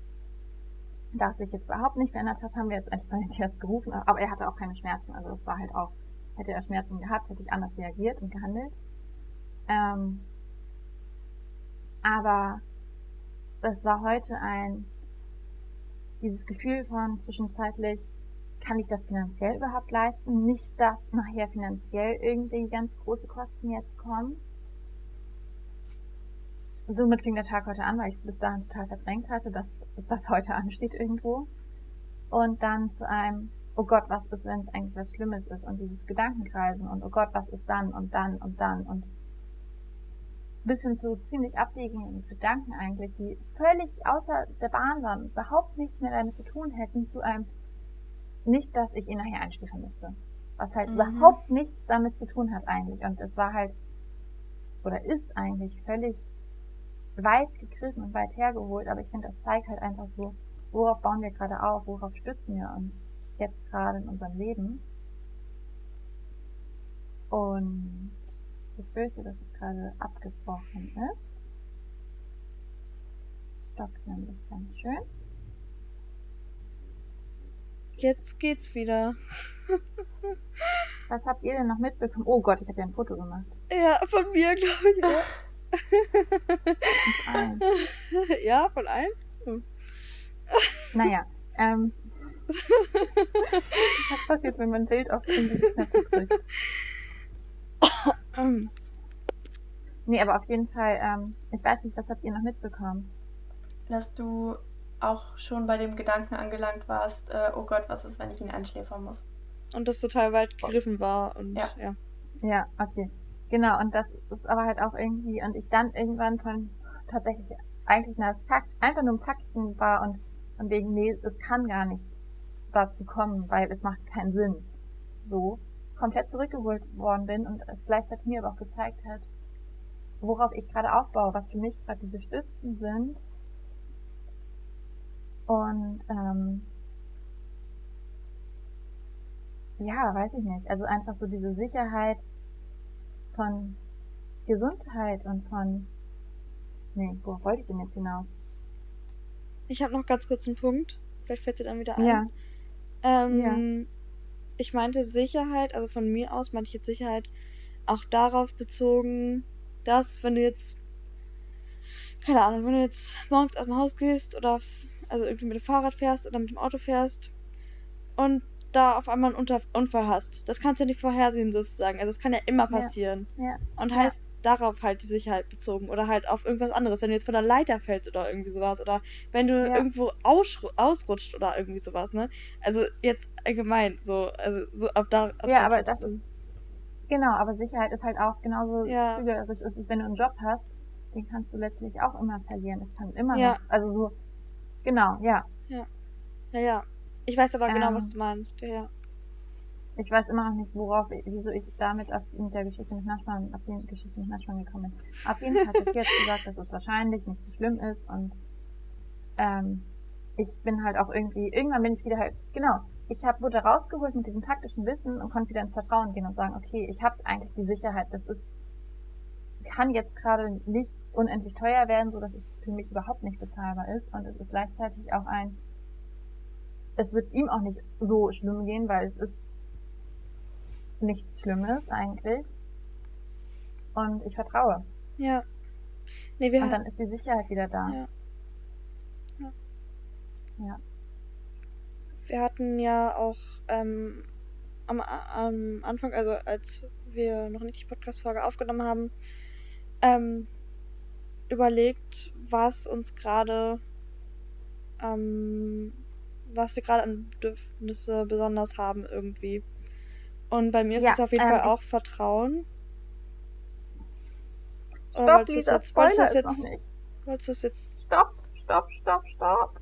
da es sich jetzt überhaupt nicht verändert hat, haben wir jetzt endlich mal den Tierarzt gerufen, aber er hatte auch keine Schmerzen. Also es war halt auch, hätte er Schmerzen gehabt, hätte ich anders reagiert und gehandelt. Ähm, aber es war heute ein dieses Gefühl von zwischenzeitlich, kann ich das finanziell überhaupt leisten? Nicht, dass nachher finanziell irgendwie ganz große Kosten jetzt kommen. Und somit fing der Tag heute an, weil ich es bis dahin total verdrängt hatte, dass das heute ansteht irgendwo. Und dann zu einem, oh Gott, was ist, wenn es eigentlich was Schlimmes ist? Und dieses Gedankenkreisen und oh Gott, was ist dann und dann und dann und bis hin zu ziemlich abwegigen Gedanken eigentlich, die völlig außer der Bahn waren, überhaupt nichts mehr damit zu tun hätten, zu einem nicht, dass ich ihn nachher einschläfern müsste. Was halt mhm. überhaupt nichts damit zu tun hat eigentlich. Und es war halt, oder ist eigentlich völlig weit gegriffen und weit hergeholt, aber ich finde, das zeigt halt einfach so, worauf bauen wir gerade auf, worauf stützen wir uns jetzt gerade in unserem Leben. Und befürchte, dass es gerade abgebrochen ist. Stockt nämlich ganz schön. Jetzt geht's wieder. Was habt ihr denn noch mitbekommen? Oh Gott, ich habe ja ein Foto gemacht. Ja, von mir, glaube ich. Ja. von allen. Ja, von allen? Hm. Naja, ähm. Was passiert, wenn man Bild auf den Knöpfe drückt? nee, aber auf jeden Fall, ähm, ich weiß nicht, was habt ihr noch mitbekommen? Dass du auch schon bei dem Gedanken angelangt warst, äh, oh Gott, was ist, wenn ich ihn einschläfern muss? Und das total weit gegriffen war und ja. ja. Ja, okay. Genau, und das ist aber halt auch irgendwie, und ich dann irgendwann von tatsächlich eigentlich einer Fakt, einfach nur Fakten war und von wegen, nee, es kann gar nicht dazu kommen, weil es macht keinen Sinn. So komplett zurückgeholt worden bin und es gleichzeitig mir aber auch gezeigt hat, worauf ich gerade aufbaue, was für mich gerade diese Stützen sind. Und ähm, ja, weiß ich nicht. Also einfach so diese Sicherheit von Gesundheit und von. Nee, worauf wollte ich denn jetzt hinaus? Ich habe noch ganz kurz einen Punkt. Vielleicht fällt dir dann wieder ein. Ja. Ähm, Ja. Ich meinte Sicherheit, also von mir aus meinte ich jetzt Sicherheit auch darauf bezogen, dass wenn du jetzt, keine Ahnung, wenn du jetzt morgens aus dem Haus gehst oder also irgendwie mit dem Fahrrad fährst oder mit dem Auto fährst und da auf einmal einen Unfall hast. Das kannst du ja nicht vorhersehen sozusagen. Also es kann ja immer passieren. Ja. Und Ja. heißt darauf halt die Sicherheit bezogen oder halt auf irgendwas anderes, wenn du jetzt von der Leiter fällst oder irgendwie sowas oder wenn du Ja. irgendwo ausru- ausrutscht oder irgendwie sowas, ne? Also jetzt allgemein so, also so ab da. Ja, aber das ist. Genau, aber Sicherheit ist halt auch genauso Ja. trügerisch ist wenn du einen Job hast, den kannst du letztlich auch immer verlieren. Es kann immer Ja. noch. Also so, genau, ja. Ja, ja. Ich weiß aber genau, Ähm. was du meinst. Ja, ja. Ich weiß immer noch nicht, worauf, wieso ich damit auf, mit der Geschichte mit Naschmann, auf die Geschichte mit Naschmann gekommen bin. Auf jeden Fall hat jetzt gesagt, dass es wahrscheinlich nicht so schlimm ist und ähm, ich bin halt auch irgendwie, irgendwann bin ich wieder halt, genau, ich hab, wurde rausgeholt mit diesem taktischen Wissen und konnte wieder ins Vertrauen gehen und sagen, okay, ich habe eigentlich die Sicherheit, das ist, kann jetzt gerade nicht unendlich teuer werden, so dass es für mich überhaupt nicht bezahlbar ist und es ist gleichzeitig auch ein, es wird ihm auch nicht so schlimm gehen, weil es ist nichts Schlimmes eigentlich. Und ich vertraue. Ja. Nee, wir Und dann ist die Sicherheit wieder da. Ja. Ja. Ja. Wir hatten ja auch ähm, am, am Anfang, also als wir noch nicht die Podcast-Folge aufgenommen haben, ähm, überlegt, was uns gerade, ähm, was wir gerade an Bedürfnisse besonders haben irgendwie. Und bei mir ist Ja, es auf jeden ähm, Fall ich- auch Vertrauen. Stopp, dieser jetzt- Spoiler ist noch jetzt- nicht. Wolltest du es jetzt Stopp, stopp, stopp, stopp.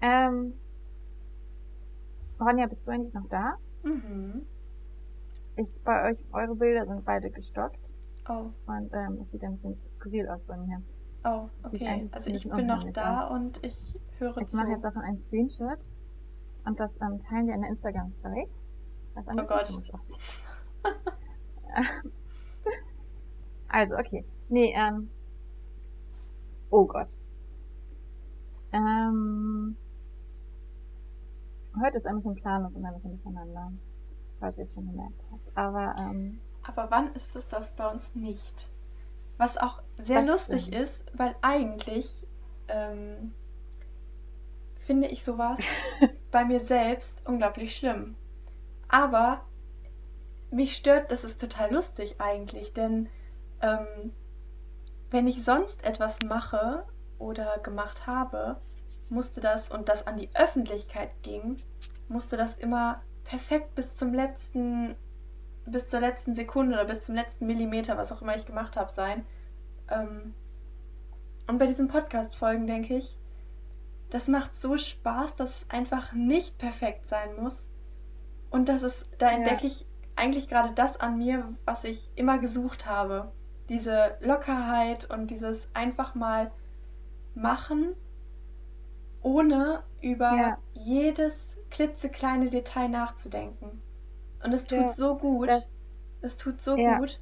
Ähm, Ronja, bist du eigentlich noch da? Mhm. Ich, bei euch, eure Bilder sind beide gestockt Oh, und ähm, es sieht ein bisschen skurril aus bei mir. oh, okay. Also ich bin noch da aus. und ich höre Ich zu. mache jetzt davon einen Screenshot und das ähm, teilen wir in der Instagram-Story, was ein Oh Gott. komisch aussieht. also, okay. Nee, ähm. Oh Gott. Ähm. Heute ist ein bisschen planlos und ein bisschen durcheinander, falls ihr es schon gemerkt habt. Aber, ähm, Aber wann ist es das bei uns nicht? Was auch sehr lustig stimmt. ist, weil eigentlich ähm, finde ich sowas bei mir selbst unglaublich schlimm. Aber mich stört, das ist total lustig eigentlich, denn ähm, wenn ich sonst etwas mache oder gemacht habe, musste das und das an die Öffentlichkeit ging, musste das immer perfekt bis zum letzten bis zur letzten Sekunde oder bis zum letzten Millimeter, was auch immer ich gemacht habe, sein. Ähm, und bei diesen Podcast-Folgen denke ich, das macht so Spaß, dass es einfach nicht perfekt sein muss. Und das ist, da Ja. entdecke ich eigentlich gerade das an mir, was ich immer gesucht habe. Diese Lockerheit und dieses einfach mal machen, ohne über Ja. jedes klitzekleine Detail nachzudenken. Und es tut Ja. so gut. das, es tut so gut.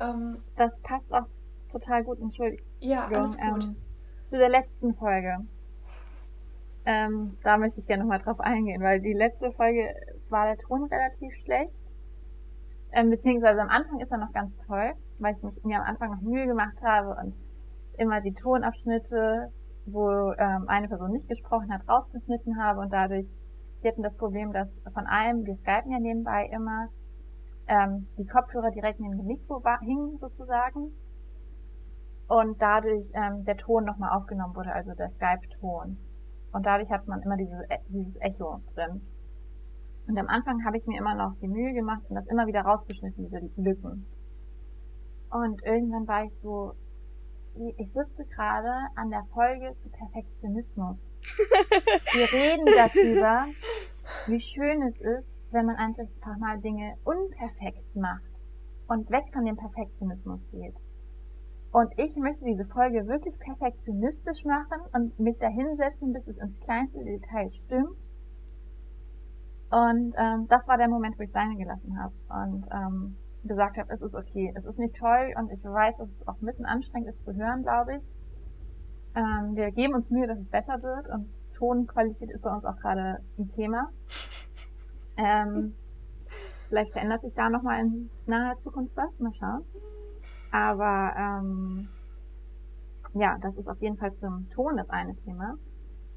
Ähm, das passt auch total gut. Entschuldigung. ja, alles gut. Ähm, zu der letzten Folge. Ähm, da möchte ich gerne nochmal drauf eingehen, weil die letzte Folge war der Ton relativ schlecht. Ähm, beziehungsweise am Anfang ist er noch ganz toll, weil ich mich mir am Anfang noch Mühe gemacht habe und immer die Tonabschnitte, wo ähm, eine Person nicht gesprochen hat, rausgeschnitten habe und dadurch, wir hatten das Problem, dass von allem, wir skypen ja nebenbei immer, ähm, die Kopfhörer direkt neben dem Mikro hingen sozusagen und dadurch ähm, der Ton nochmal aufgenommen wurde, also der Skype-Ton. Und dadurch hatte man immer diese, E- dieses Echo drin. Und am Anfang habe ich mir immer noch die Mühe gemacht und das immer wieder rausgeschnitten, diese Lücken. Und irgendwann war ich so, ich sitze gerade an der Folge zu Perfektionismus. Wir reden darüber, wie schön es ist, wenn man einfach mal Dinge unperfekt macht und weg von dem Perfektionismus geht. Und ich möchte diese Folge wirklich perfektionistisch machen und mich da hinsetzen, bis es ins kleinste Detail stimmt. Und ähm, das war der Moment, wo ich seine gelassen habe. Und ähm, gesagt habe, es ist okay. Es ist nicht toll und ich weiß, dass es auch ein bisschen anstrengend ist zu hören, glaube ich. Ähm, wir geben uns Mühe, dass es besser wird und Tonqualität ist bei uns auch gerade ein Thema. Ähm, vielleicht verändert sich da nochmal in naher Zukunft was, mal schauen. Aber ähm, ja, das ist auf jeden Fall zum Ton das eine Thema.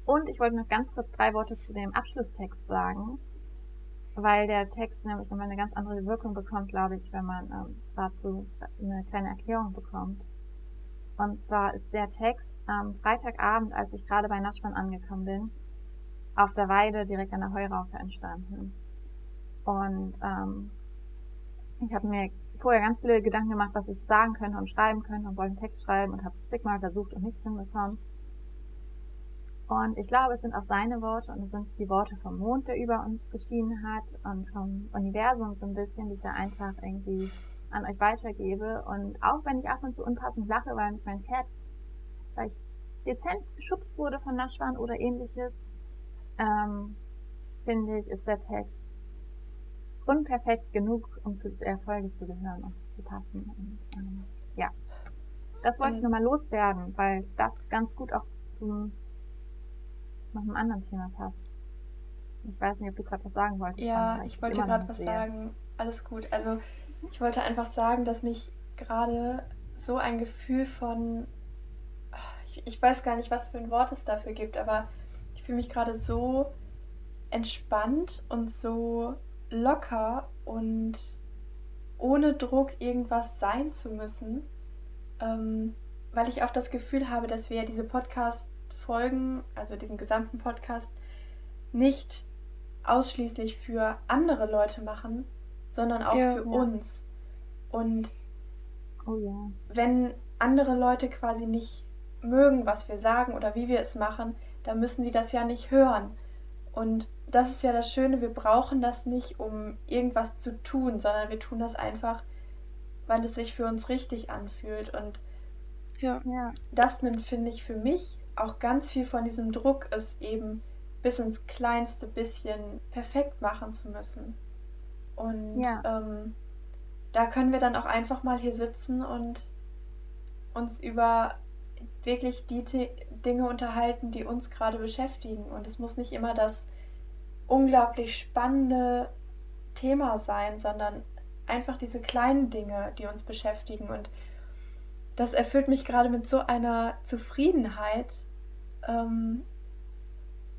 Und ich wollte noch ganz kurz drei Worte zu dem Abschlusstext sagen, weil der Text nämlich nochmal eine ganz andere Wirkung bekommt, glaube ich, wenn man ähm, dazu eine kleine Erklärung bekommt. Und zwar ist der Text am Freitagabend, als ich gerade bei Naschmann angekommen bin, auf der Weide direkt an der Heuraufe entstanden. Und ähm, ich habe mir vorher ganz viele Gedanken gemacht, was ich sagen könnte und schreiben könnte und wollte einen Text schreiben und habe es zigmal versucht und nichts hinbekommen. Und ich glaube, es sind auch seine Worte und es sind die Worte vom Mond, der über uns geschienen hat und vom Universum so ein bisschen, die ich da einfach irgendwie an euch weitergebe. Und auch wenn ich ab und zu unpassend lache, weil mein weil ich dezent geschubst wurde von Naschwan oder ähnliches, ähm, finde ich, ist der Text unperfekt genug, um zu der Folge zu gehören und zu passen. Und, ähm, ja, das wollte ich nochmal loswerden, weil das ganz gut auch zum noch einem anderen Thema passt. Ich weiß nicht, ob du gerade was sagen wolltest. Ja, ich wollte gerade was sehe. sagen. Alles gut. Also ich wollte einfach sagen, dass mich gerade so ein Gefühl von, ich, ich weiß gar nicht, was für ein Wort es dafür gibt, aber ich fühle mich gerade so entspannt und so locker und ohne Druck irgendwas sein zu müssen, ähm, weil ich auch das Gefühl habe, dass wir diese Podcast-Folgen, also diesen gesamten Podcast, nicht ausschließlich für andere Leute machen, sondern auch ja, für ja. uns. Und oh, ja. wenn andere Leute quasi nicht mögen, was wir sagen oder wie wir es machen, dann müssen die das ja nicht hören. Und das ist ja das Schöne, wir brauchen das nicht, um irgendwas zu tun, sondern wir tun das einfach, weil es sich für uns richtig anfühlt. Und ja. ja. das nimmt, finde ich, für mich auch ganz viel von diesem Druck, es eben bis ins kleinste bisschen perfekt machen zu müssen. Und ja. ähm, da können wir dann auch einfach mal hier sitzen und uns über wirklich die Dinge unterhalten, die uns gerade beschäftigen. Und es muss nicht immer das unglaublich spannende Thema sein, sondern einfach diese kleinen Dinge, die uns beschäftigen. Und das erfüllt mich gerade mit so einer Zufriedenheit. Ähm,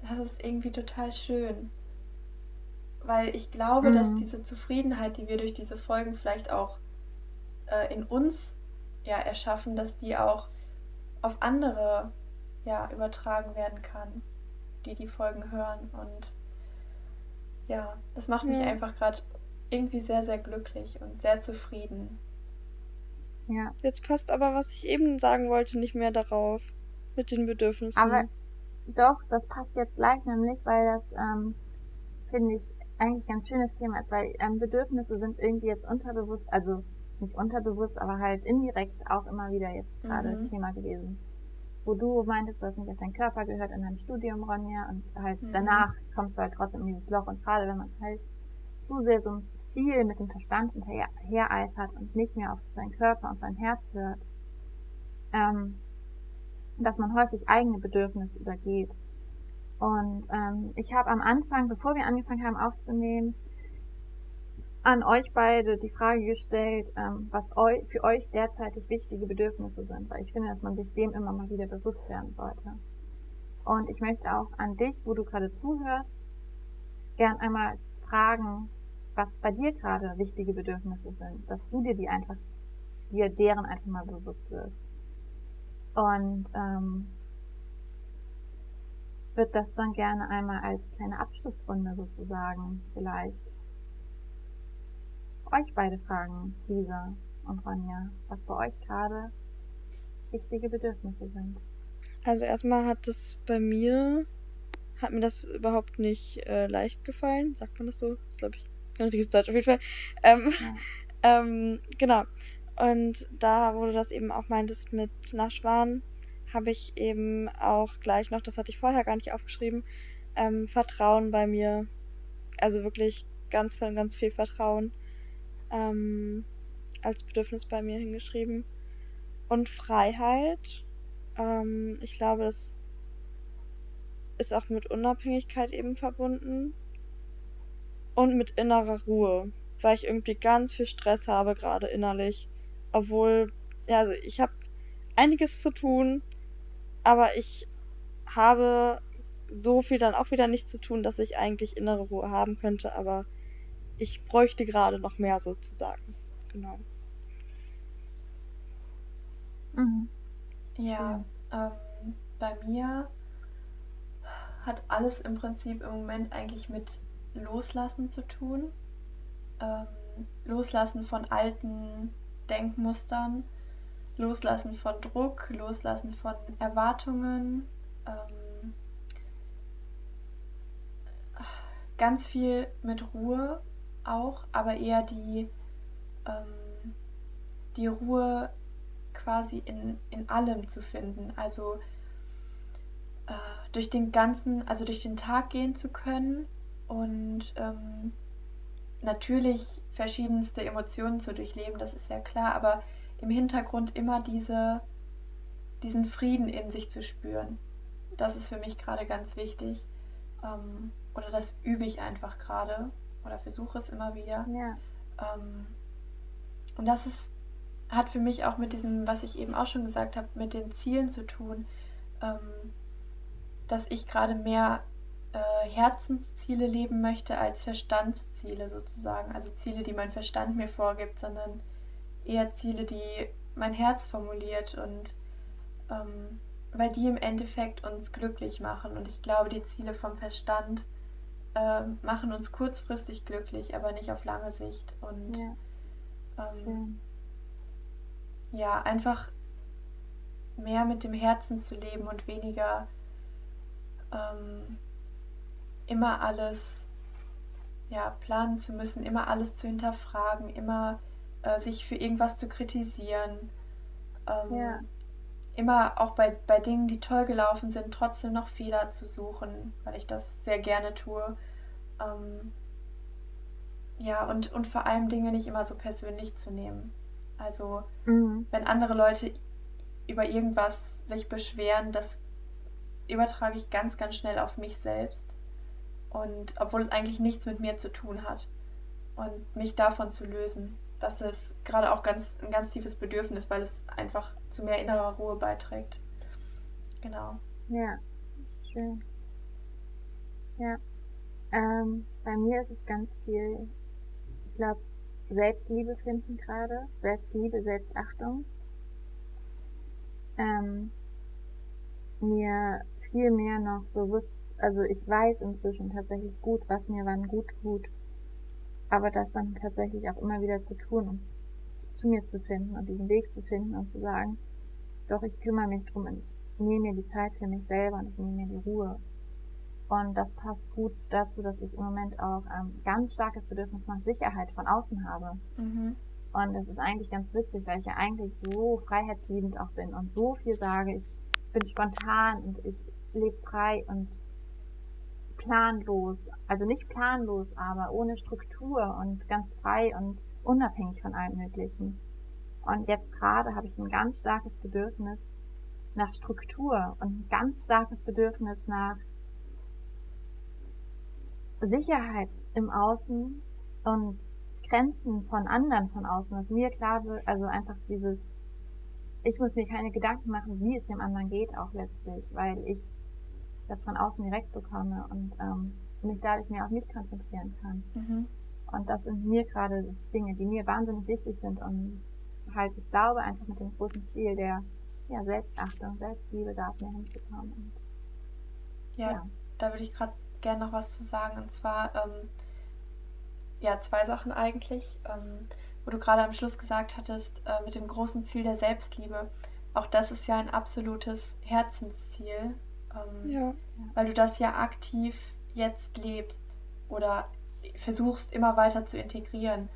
das ist irgendwie total schön. Weil ich glaube, mhm. dass diese Zufriedenheit, die wir durch diese Folgen vielleicht auch äh, in uns ja, erschaffen, dass die auch auf andere ja, übertragen werden kann, die die Folgen hören. Und ja, das macht mich einfach gerade irgendwie sehr, sehr glücklich und sehr zufrieden. Ja. Jetzt passt aber, was ich eben sagen wollte, nicht mehr darauf. Mit den Bedürfnissen. Aber doch, das passt jetzt gleich nämlich, weil das, ähm, finde ich, eigentlich ein ganz schönes Thema ist, weil ähm, Bedürfnisse sind irgendwie jetzt unterbewusst, also nicht unterbewusst, aber halt indirekt auch immer wieder jetzt gerade mhm. Thema gewesen wo du meintest, du hast nicht auf deinen Körper gehört in deinem Studium, Ronja, und halt mhm. danach kommst du halt trotzdem in dieses Loch. Und gerade wenn man halt zu sehr so ein Ziel mit dem Verstand hinterher eifert und nicht mehr auf seinen Körper und sein Herz hört, ähm, dass man häufig eigene Bedürfnisse übergeht. Und ähm, ich habe am Anfang, bevor wir angefangen haben aufzunehmen, an euch beide die Frage gestellt, ähm, was eu für euch derzeitig wichtige Bedürfnisse sind, weil ich finde, dass man sich dem immer mal wieder bewusst werden sollte. Und ich möchte auch an dich, wo du gerade zuhörst, gern einmal fragen, was bei dir gerade wichtige Bedürfnisse sind, dass du dir die einfach, dir deren einfach mal bewusst wirst. Und ähm, wird das dann gerne einmal als kleine Abschlussrunde sozusagen vielleicht euch beide fragen, Lisa und Ronja, was bei euch gerade wichtige Bedürfnisse sind. Also erstmal hat es bei mir, hat mir das überhaupt nicht äh, leicht gefallen, sagt man das so? Das ist, glaube ich, kein richtiges Deutsch auf jeden Fall. Ähm, ja. ähm, genau. Und da, du das eben auch meintest mit Naschwan, habe ich eben auch gleich noch, das hatte ich vorher gar nicht aufgeschrieben, ähm, Vertrauen bei mir. Also wirklich ganz, ganz viel Vertrauen. Ähm, als Bedürfnis bei mir hingeschrieben. Und Freiheit. Ähm, ich glaube, das ist auch mit Unabhängigkeit eben verbunden. Und mit innerer Ruhe, weil ich irgendwie ganz viel Stress habe, gerade innerlich. Obwohl, ja, also ich habe einiges zu tun, aber ich habe so viel dann auch wieder nicht zu tun, dass ich eigentlich innere Ruhe haben könnte, aber ich bräuchte gerade noch mehr sozusagen. Genau. Mhm. Ja, ähm, bei mir hat alles im Prinzip im Moment eigentlich mit Loslassen zu tun. Ähm, loslassen von alten Denkmustern, Loslassen von Druck, Loslassen von Erwartungen. Ähm, ganz viel mit Ruhe auch, aber eher die, ähm, die Ruhe quasi in, in allem zu finden. Also äh, durch den ganzen, also durch den Tag gehen zu können und ähm, natürlich verschiedenste Emotionen zu durchleben, das ist ja klar, aber im Hintergrund immer diese, diesen Frieden in sich zu spüren. Das ist für mich gerade ganz wichtig. Ähm, oder das übe ich einfach gerade oder versuche es immer wieder. Ja. Ähm, und das ist, hat für mich auch mit diesem, was ich eben auch schon gesagt habe, mit den Zielen zu tun, ähm, dass ich gerade mehr äh, Herzensziele leben möchte als Verstandsziele sozusagen. Also Ziele, die mein Verstand mir vorgibt, sondern eher Ziele, die mein Herz formuliert und ähm, weil die im Endeffekt uns glücklich machen. Und ich glaube, die Ziele vom Verstand äh, machen uns kurzfristig glücklich, aber nicht auf lange Sicht. Und ja, ähm, ja einfach mehr mit dem Herzen zu leben und weniger ähm, immer alles ja, planen zu müssen, immer alles zu hinterfragen, immer äh, sich für irgendwas zu kritisieren. Ähm, ja. Immer auch bei, bei Dingen, die toll gelaufen sind, trotzdem noch Fehler zu suchen, weil ich das sehr gerne tue. Ähm, ja, und, und vor allem Dinge nicht immer so persönlich zu nehmen. Also, mhm. wenn andere Leute über irgendwas sich beschweren, das übertrage ich ganz, ganz schnell auf mich selbst. Und obwohl es eigentlich nichts mit mir zu tun hat. Und mich davon zu lösen. Das ist gerade auch ganz, ein ganz tiefes Bedürfnis, weil es einfach zu mehr innerer Ruhe beiträgt. Genau. Ja, schön. Ja. Ähm, bei mir ist es ganz viel, ich glaube, Selbstliebe finden gerade. Selbstliebe, Selbstachtung. Ähm, mir viel mehr noch bewusst, also ich weiß inzwischen tatsächlich gut, was mir wann gut tut, aber das dann tatsächlich auch immer wieder zu tun, um zu mir zu finden und diesen Weg zu finden und zu sagen, doch ich kümmere mich drum und ich nehme mir die Zeit für mich selber und ich nehme mir die Ruhe. Und das passt gut dazu, dass ich im Moment auch ein ganz starkes Bedürfnis nach Sicherheit von außen habe. Mhm. Und das ist eigentlich ganz witzig, weil ich ja eigentlich so freiheitsliebend auch bin und so viel sage. Ich bin spontan und ich lebe frei und planlos. Also nicht planlos, aber ohne Struktur und ganz frei und unabhängig von allem Möglichen. Und jetzt gerade habe ich ein ganz starkes Bedürfnis nach Struktur und ein ganz starkes Bedürfnis nach Sicherheit im Außen und Grenzen von anderen von außen, dass mir klar wird, also einfach dieses ich muss mir keine Gedanken machen, wie es dem anderen geht, auch letztlich, weil ich das von außen direkt bekomme und ähm, mich dadurch mehr auf mich konzentrieren kann. Mhm. Und das sind mir gerade Dinge, die mir wahnsinnig wichtig sind und halt, ich glaube, einfach mit dem großen Ziel der ja, Selbstachtung, Selbstliebe darf mehr hinzukommen. Und, ja, ja, da würde ich gerade gerne noch was zu sagen. Und zwar, ähm, ja, zwei Sachen eigentlich. Ähm, wo du gerade am Schluss gesagt hattest, äh, mit dem großen Ziel der Selbstliebe. Auch das ist ja ein absolutes Herzensziel, ähm, ja. weil du das ja aktiv jetzt lebst oder versuchst immer weiter zu integrieren.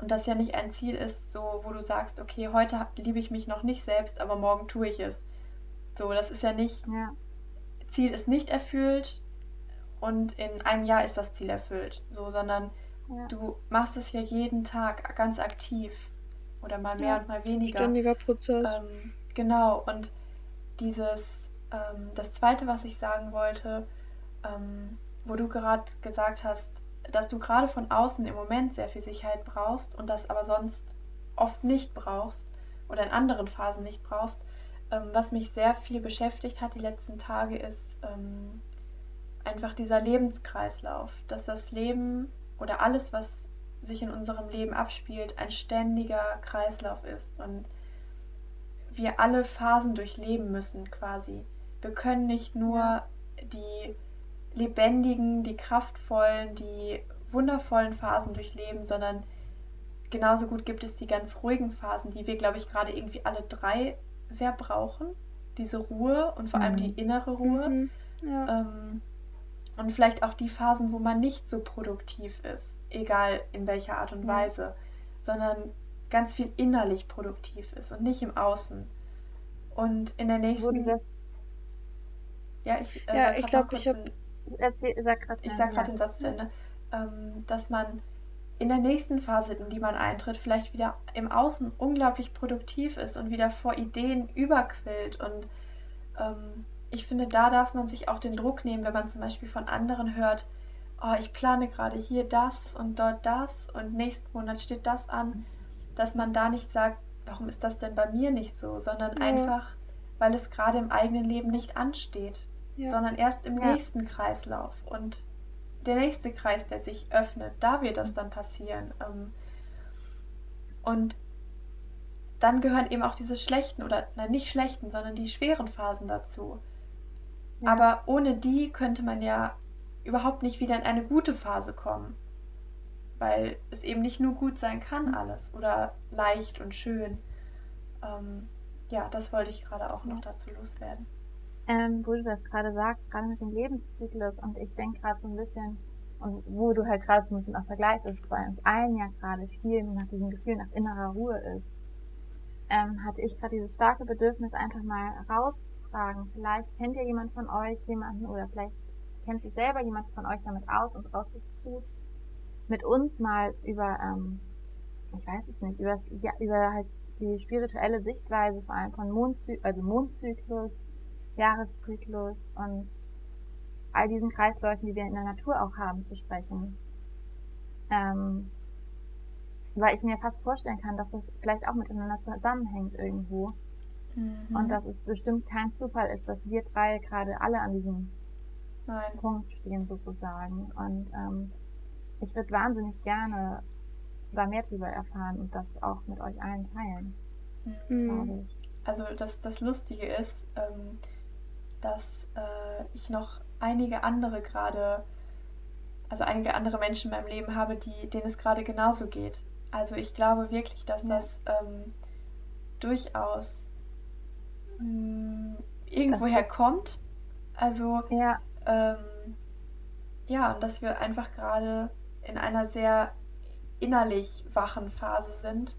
Und das ja nicht ein Ziel ist, so wo du sagst, okay, heute liebe ich mich noch nicht selbst, aber morgen tue ich es. So, das ist ja nicht, ja. Ziel ist nicht erfüllt und in einem Jahr ist das Ziel erfüllt. So, sondern ja. Du machst es ja jeden Tag ganz aktiv oder mal mehr Ja, und mal weniger. Ständiger Prozess. Ähm, genau, und dieses, ähm, das zweite, was ich sagen wollte, ähm, wo du gerade gesagt hast, dass du gerade von außen im Moment sehr viel Sicherheit brauchst und das aber sonst oft nicht brauchst oder in anderen Phasen nicht brauchst. Ähm, was mich sehr viel beschäftigt hat die letzten Tage ist ähm, einfach dieser Lebenskreislauf, dass das Leben oder alles, was sich in unserem Leben abspielt, ein ständiger Kreislauf ist und wir alle Phasen durchleben müssen quasi. Wir können nicht nur die lebendigen, die kraftvollen, die wundervollen Phasen durchleben, sondern genauso gut gibt es die ganz ruhigen Phasen, die wir, glaube ich, gerade irgendwie alle drei sehr brauchen. Diese Ruhe und vor allem Mhm. die innere Ruhe. Mhm. Ja. Ähm, und vielleicht auch die Phasen, wo man nicht so produktiv ist, egal in welcher Art und Ja. Weise, sondern ganz viel innerlich produktiv ist und nicht im Außen. Und in der nächsten, das ja, ich, äh, Ja, ich grad glaub, noch kurz ich hab- einen- erzähl, sag gerade ich sag gerade den Satz zu Ende, ähm, dass man in der nächsten Phase, in die man eintritt, vielleicht wieder im Außen unglaublich produktiv ist und wieder vor Ideen überquillt. Und ähm, ich finde, da darf man sich auch den Druck nehmen, wenn man zum Beispiel von anderen hört, oh, ich plane gerade hier das und dort das und nächsten Monat steht das an, dass man da nicht sagt, warum ist das denn bei mir nicht so, sondern Ja. einfach, weil es gerade im eigenen Leben nicht ansteht Ja. sondern erst im Ja. nächsten Kreislauf. Und der nächste Kreis, der sich öffnet, da wird das dann passieren. Ähm, Und dann gehören eben auch diese schlechten oder nein, nicht schlechten, sondern die schweren Phasen dazu. Ja. Aber ohne die könnte man ja überhaupt nicht wieder in eine gute Phase kommen. Weil es eben nicht nur gut sein kann alles oder leicht und schön. Ähm, ja, das wollte ich gerade auch noch dazu loswerden. Ähm, wo du das gerade sagst, gerade mit dem Lebenszyklus und ich denke gerade so ein bisschen, und wo du halt gerade so ein bisschen auch vergleichst, ist bei uns allen ja gerade viel nach diesem Gefühl nach innerer Ruhe ist, ähm, hatte ich gerade dieses starke Bedürfnis, einfach mal rauszufragen. Vielleicht kennt ihr jemand von euch jemanden oder vielleicht kennt sich selber jemand von euch damit aus und traut sich zu, mit uns mal über, ähm, ich weiß es nicht, über, das, ja, über halt die spirituelle Sichtweise vor allem von Mondzy also Mondzyklus, Jahreszyklus und all diesen Kreisläufen, die wir in der Natur auch haben, zu sprechen. Ähm, weil ich mir fast vorstellen kann, dass das vielleicht auch miteinander zusammenhängt irgendwo. Mhm. Und dass es bestimmt kein Zufall ist, dass wir drei gerade alle an diesem Nein. Punkt stehen sozusagen. Und ähm, ich würde wahnsinnig gerne da mehr drüber erfahren und das auch mit euch allen teilen, Mhm. Mhm. Also das, das Lustige ist, ähm, dass äh, ich noch einige andere gerade, also einige andere Menschen in meinem Leben habe, die, denen es gerade genauso geht. Also ich glaube wirklich, dass Ja. das ähm, durchaus mh, irgendwoher ist- kommt. Also Ja, ähm, ja, und dass wir einfach gerade in einer sehr innerlich wachen Phase sind,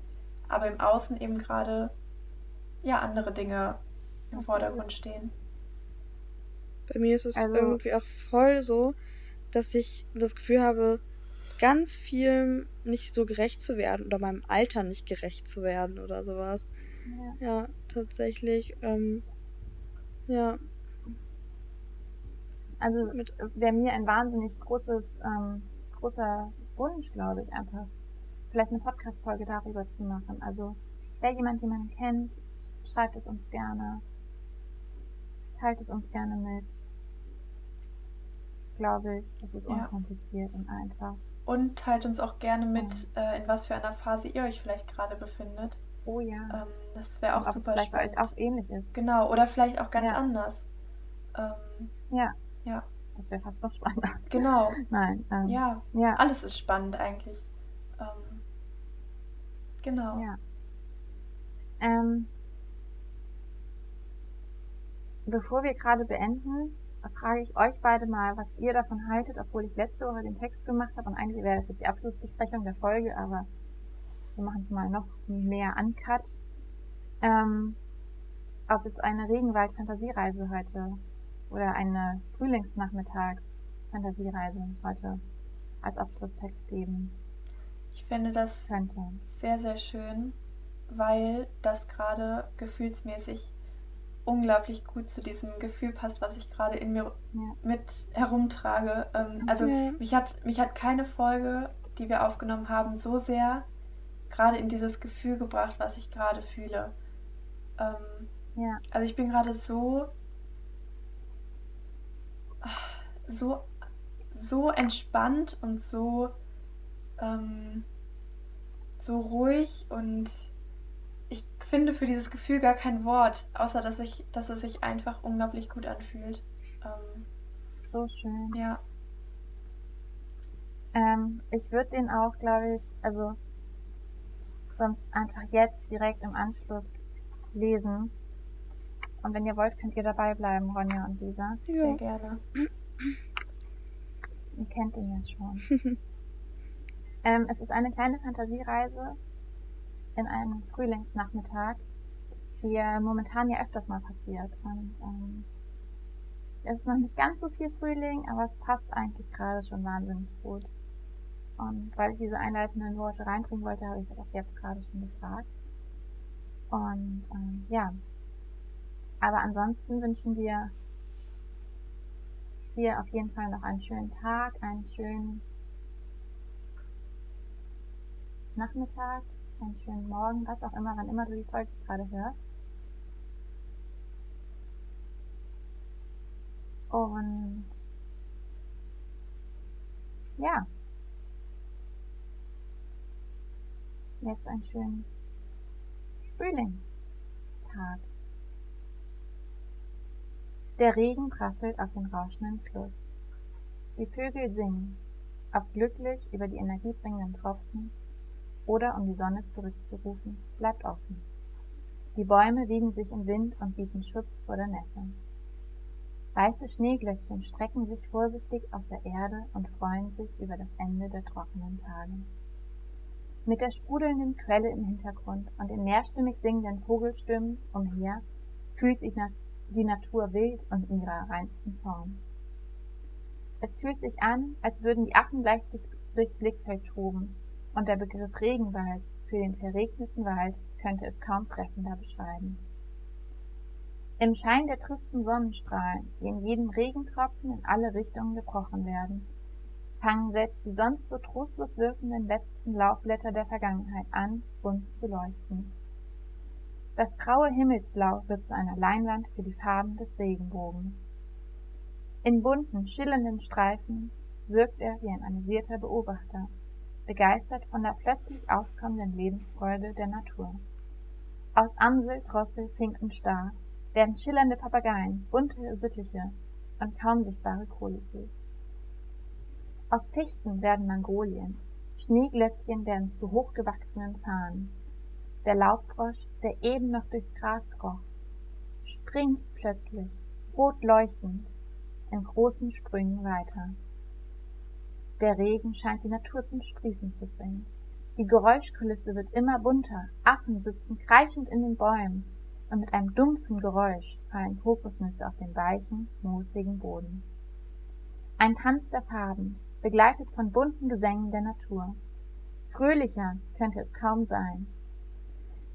aber im Außen eben gerade ja andere Dinge im Absolut. Vordergrund stehen. Bei mir ist es Also- irgendwie auch voll so, dass ich das Gefühl habe, ganz viel nicht so gerecht zu werden oder meinem Alter nicht gerecht zu werden oder sowas. ja. Ja, tatsächlich. Ähm, ja, Also wäre mir ein wahnsinnig großes, ähm, großer Wunsch, glaube ich, einfach vielleicht eine Podcast-Folge darüber zu machen. Also wer jemand jemanden kennt, schreibt es uns gerne, teilt es uns gerne mit. Glaube ich, es ist Ja. unkompliziert und einfach. Und teilt uns auch gerne mit, äh, in was für einer Phase ihr euch vielleicht gerade befindet. Oh ja. Ähm, das wäre auch Ob es super vielleicht bei spannend. euch auch ähnlich ist. Genau, oder vielleicht auch ganz Ja. anders. Ähm, Ja. Ja. Das wäre fast noch spannender. genau, Nein. Ähm, ja, Ja. alles ist spannend eigentlich. Ähm, genau. Ja. Ähm, bevor wir gerade beenden, frage ich euch beide mal, was ihr davon haltet, obwohl ich letzte Woche den Text gemacht habe und eigentlich wäre das jetzt die Abschlussbesprechung der Folge, aber wir machen es mal noch mehr uncut. Ähm, ob es eine Regenwald-Fantasiereise heute oder eine Frühlingsnachmittags-Fantasiereise heute als Abschlusstext geben Ich fände das könnte. sehr, sehr schön, weil das gerade gefühlsmäßig unglaublich gut zu diesem Gefühl passt, was ich gerade in mir ja. mit herumtrage. Ähm, also ja. mich, hat, mich hat keine Folge, die wir aufgenommen haben, so sehr gerade in dieses Gefühl gebracht, was ich gerade fühle. Ähm, ja. Also ich bin gerade so, so, so entspannt und so, ähm, so ruhig und finde für dieses Gefühl gar kein Wort, außer dass ich, dass es sich einfach unglaublich gut anfühlt. Ähm, so schön. Ja. Ähm, ich würde den auch, glaube ich, also sonst einfach jetzt direkt im Anschluss lesen. Und wenn ihr wollt, könnt ihr dabei bleiben, Ronja und Lisa. Ja. Sehr gerne. Ihr kennt ihn ja schon. ähm, es ist eine kleine Fantasiereise in einem Frühlingsnachmittag, wie er momentan ja öfters mal passiert. Und ähm, es ist noch nicht ganz so viel Frühling, aber es passt eigentlich gerade schon wahnsinnig gut. Und weil ich diese einleitenden Worte reinbringen wollte, habe ich das auch jetzt gerade schon gefragt. Und ähm, ja, aber ansonsten wünschen wir dir auf jeden Fall noch einen schönen Tag, einen schönen Nachmittag, einen schönen Morgen, was auch immer, wann immer du die Folge gerade hörst. Und ja, jetzt einen schönen Frühlingstag. Der Regen prasselt auf den rauschenden Fluss. Die Vögel singen, ob glücklich über die energiebringenden Tropfen oder um die Sonne zurückzurufen, bleibt offen. Die Bäume wiegen sich im Wind und bieten Schutz vor der Nässe. Weiße Schneeglöckchen strecken sich vorsichtig aus der Erde und freuen sich über das Ende der trockenen Tage. Mit der sprudelnden Quelle im Hintergrund und den mehrstimmig singenden Vogelstimmen umher fühlt sich die Natur wild und in ihrer reinsten Form. Es fühlt sich an, als würden die Affen gleich durchs Blickfeld toben und der Begriff Regenwald für den verregneten Wald könnte es kaum treffender beschreiben. Im Schein der tristen Sonnenstrahlen, die in jedem Regentropfen in alle Richtungen gebrochen werden, fangen selbst die sonst so trostlos wirkenden letzten Laubblätter der Vergangenheit an, bunt zu leuchten. Das graue Himmelsblau wird zu einer Leinwand für die Farben des Regenbogen. In bunten, schillernden Streifen wirkt er wie ein amüsierter Beobachter, begeistert von der plötzlich aufkommenden Lebensfreude der Natur. Aus Amsel, Drossel, Fink und Star werden schillernde Papageien, bunte Sittiche und kaum sichtbare Kolibris. Aus Fichten werden Mangolien, Schneeglöckchen werden zu hochgewachsenen Fahnen. Der Laubfrosch, der eben noch durchs Gras kroch, springt plötzlich, rot leuchtend, in großen Sprüngen weiter. Der Regen scheint die Natur zum Sprießen zu bringen. Die Geräuschkulisse wird immer bunter. Affen sitzen kreischend in den Bäumen und mit einem dumpfen Geräusch fallen Kokosnüsse auf den weichen, moosigen Boden. Ein Tanz der Farben, begleitet von bunten Gesängen der Natur. Fröhlicher könnte es kaum sein.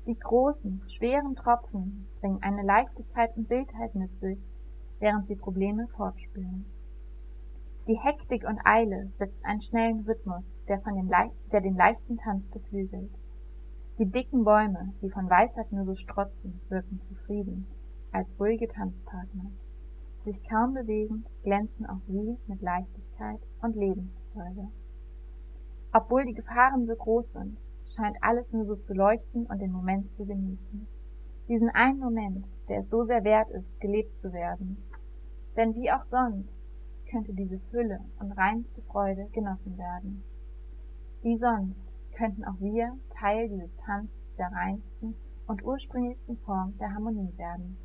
Die großen, schweren Tropfen bringen eine Leichtigkeit und Wildheit mit sich, während sie Probleme fortspülen. Die Hektik und Eile setzt einen schnellen Rhythmus, der, von den der den leichten Tanz beflügelt. Die dicken Bäume, die von Weisheit nur so strotzen, wirken zufrieden, als ruhige Tanzpartner. Sich kaum bewegend, glänzen auch sie mit Leichtigkeit und Lebensfreude. Obwohl die Gefahren so groß sind, scheint alles nur so zu leuchten und den Moment zu genießen. Diesen einen Moment, der es so sehr wert ist, gelebt zu werden. Denn wie auch sonst könnte diese Fülle und reinste Freude genossen werden. Wie sonst könnten auch wir Teil dieses Tanzes der reinsten und ursprünglichsten Form der Harmonie werden.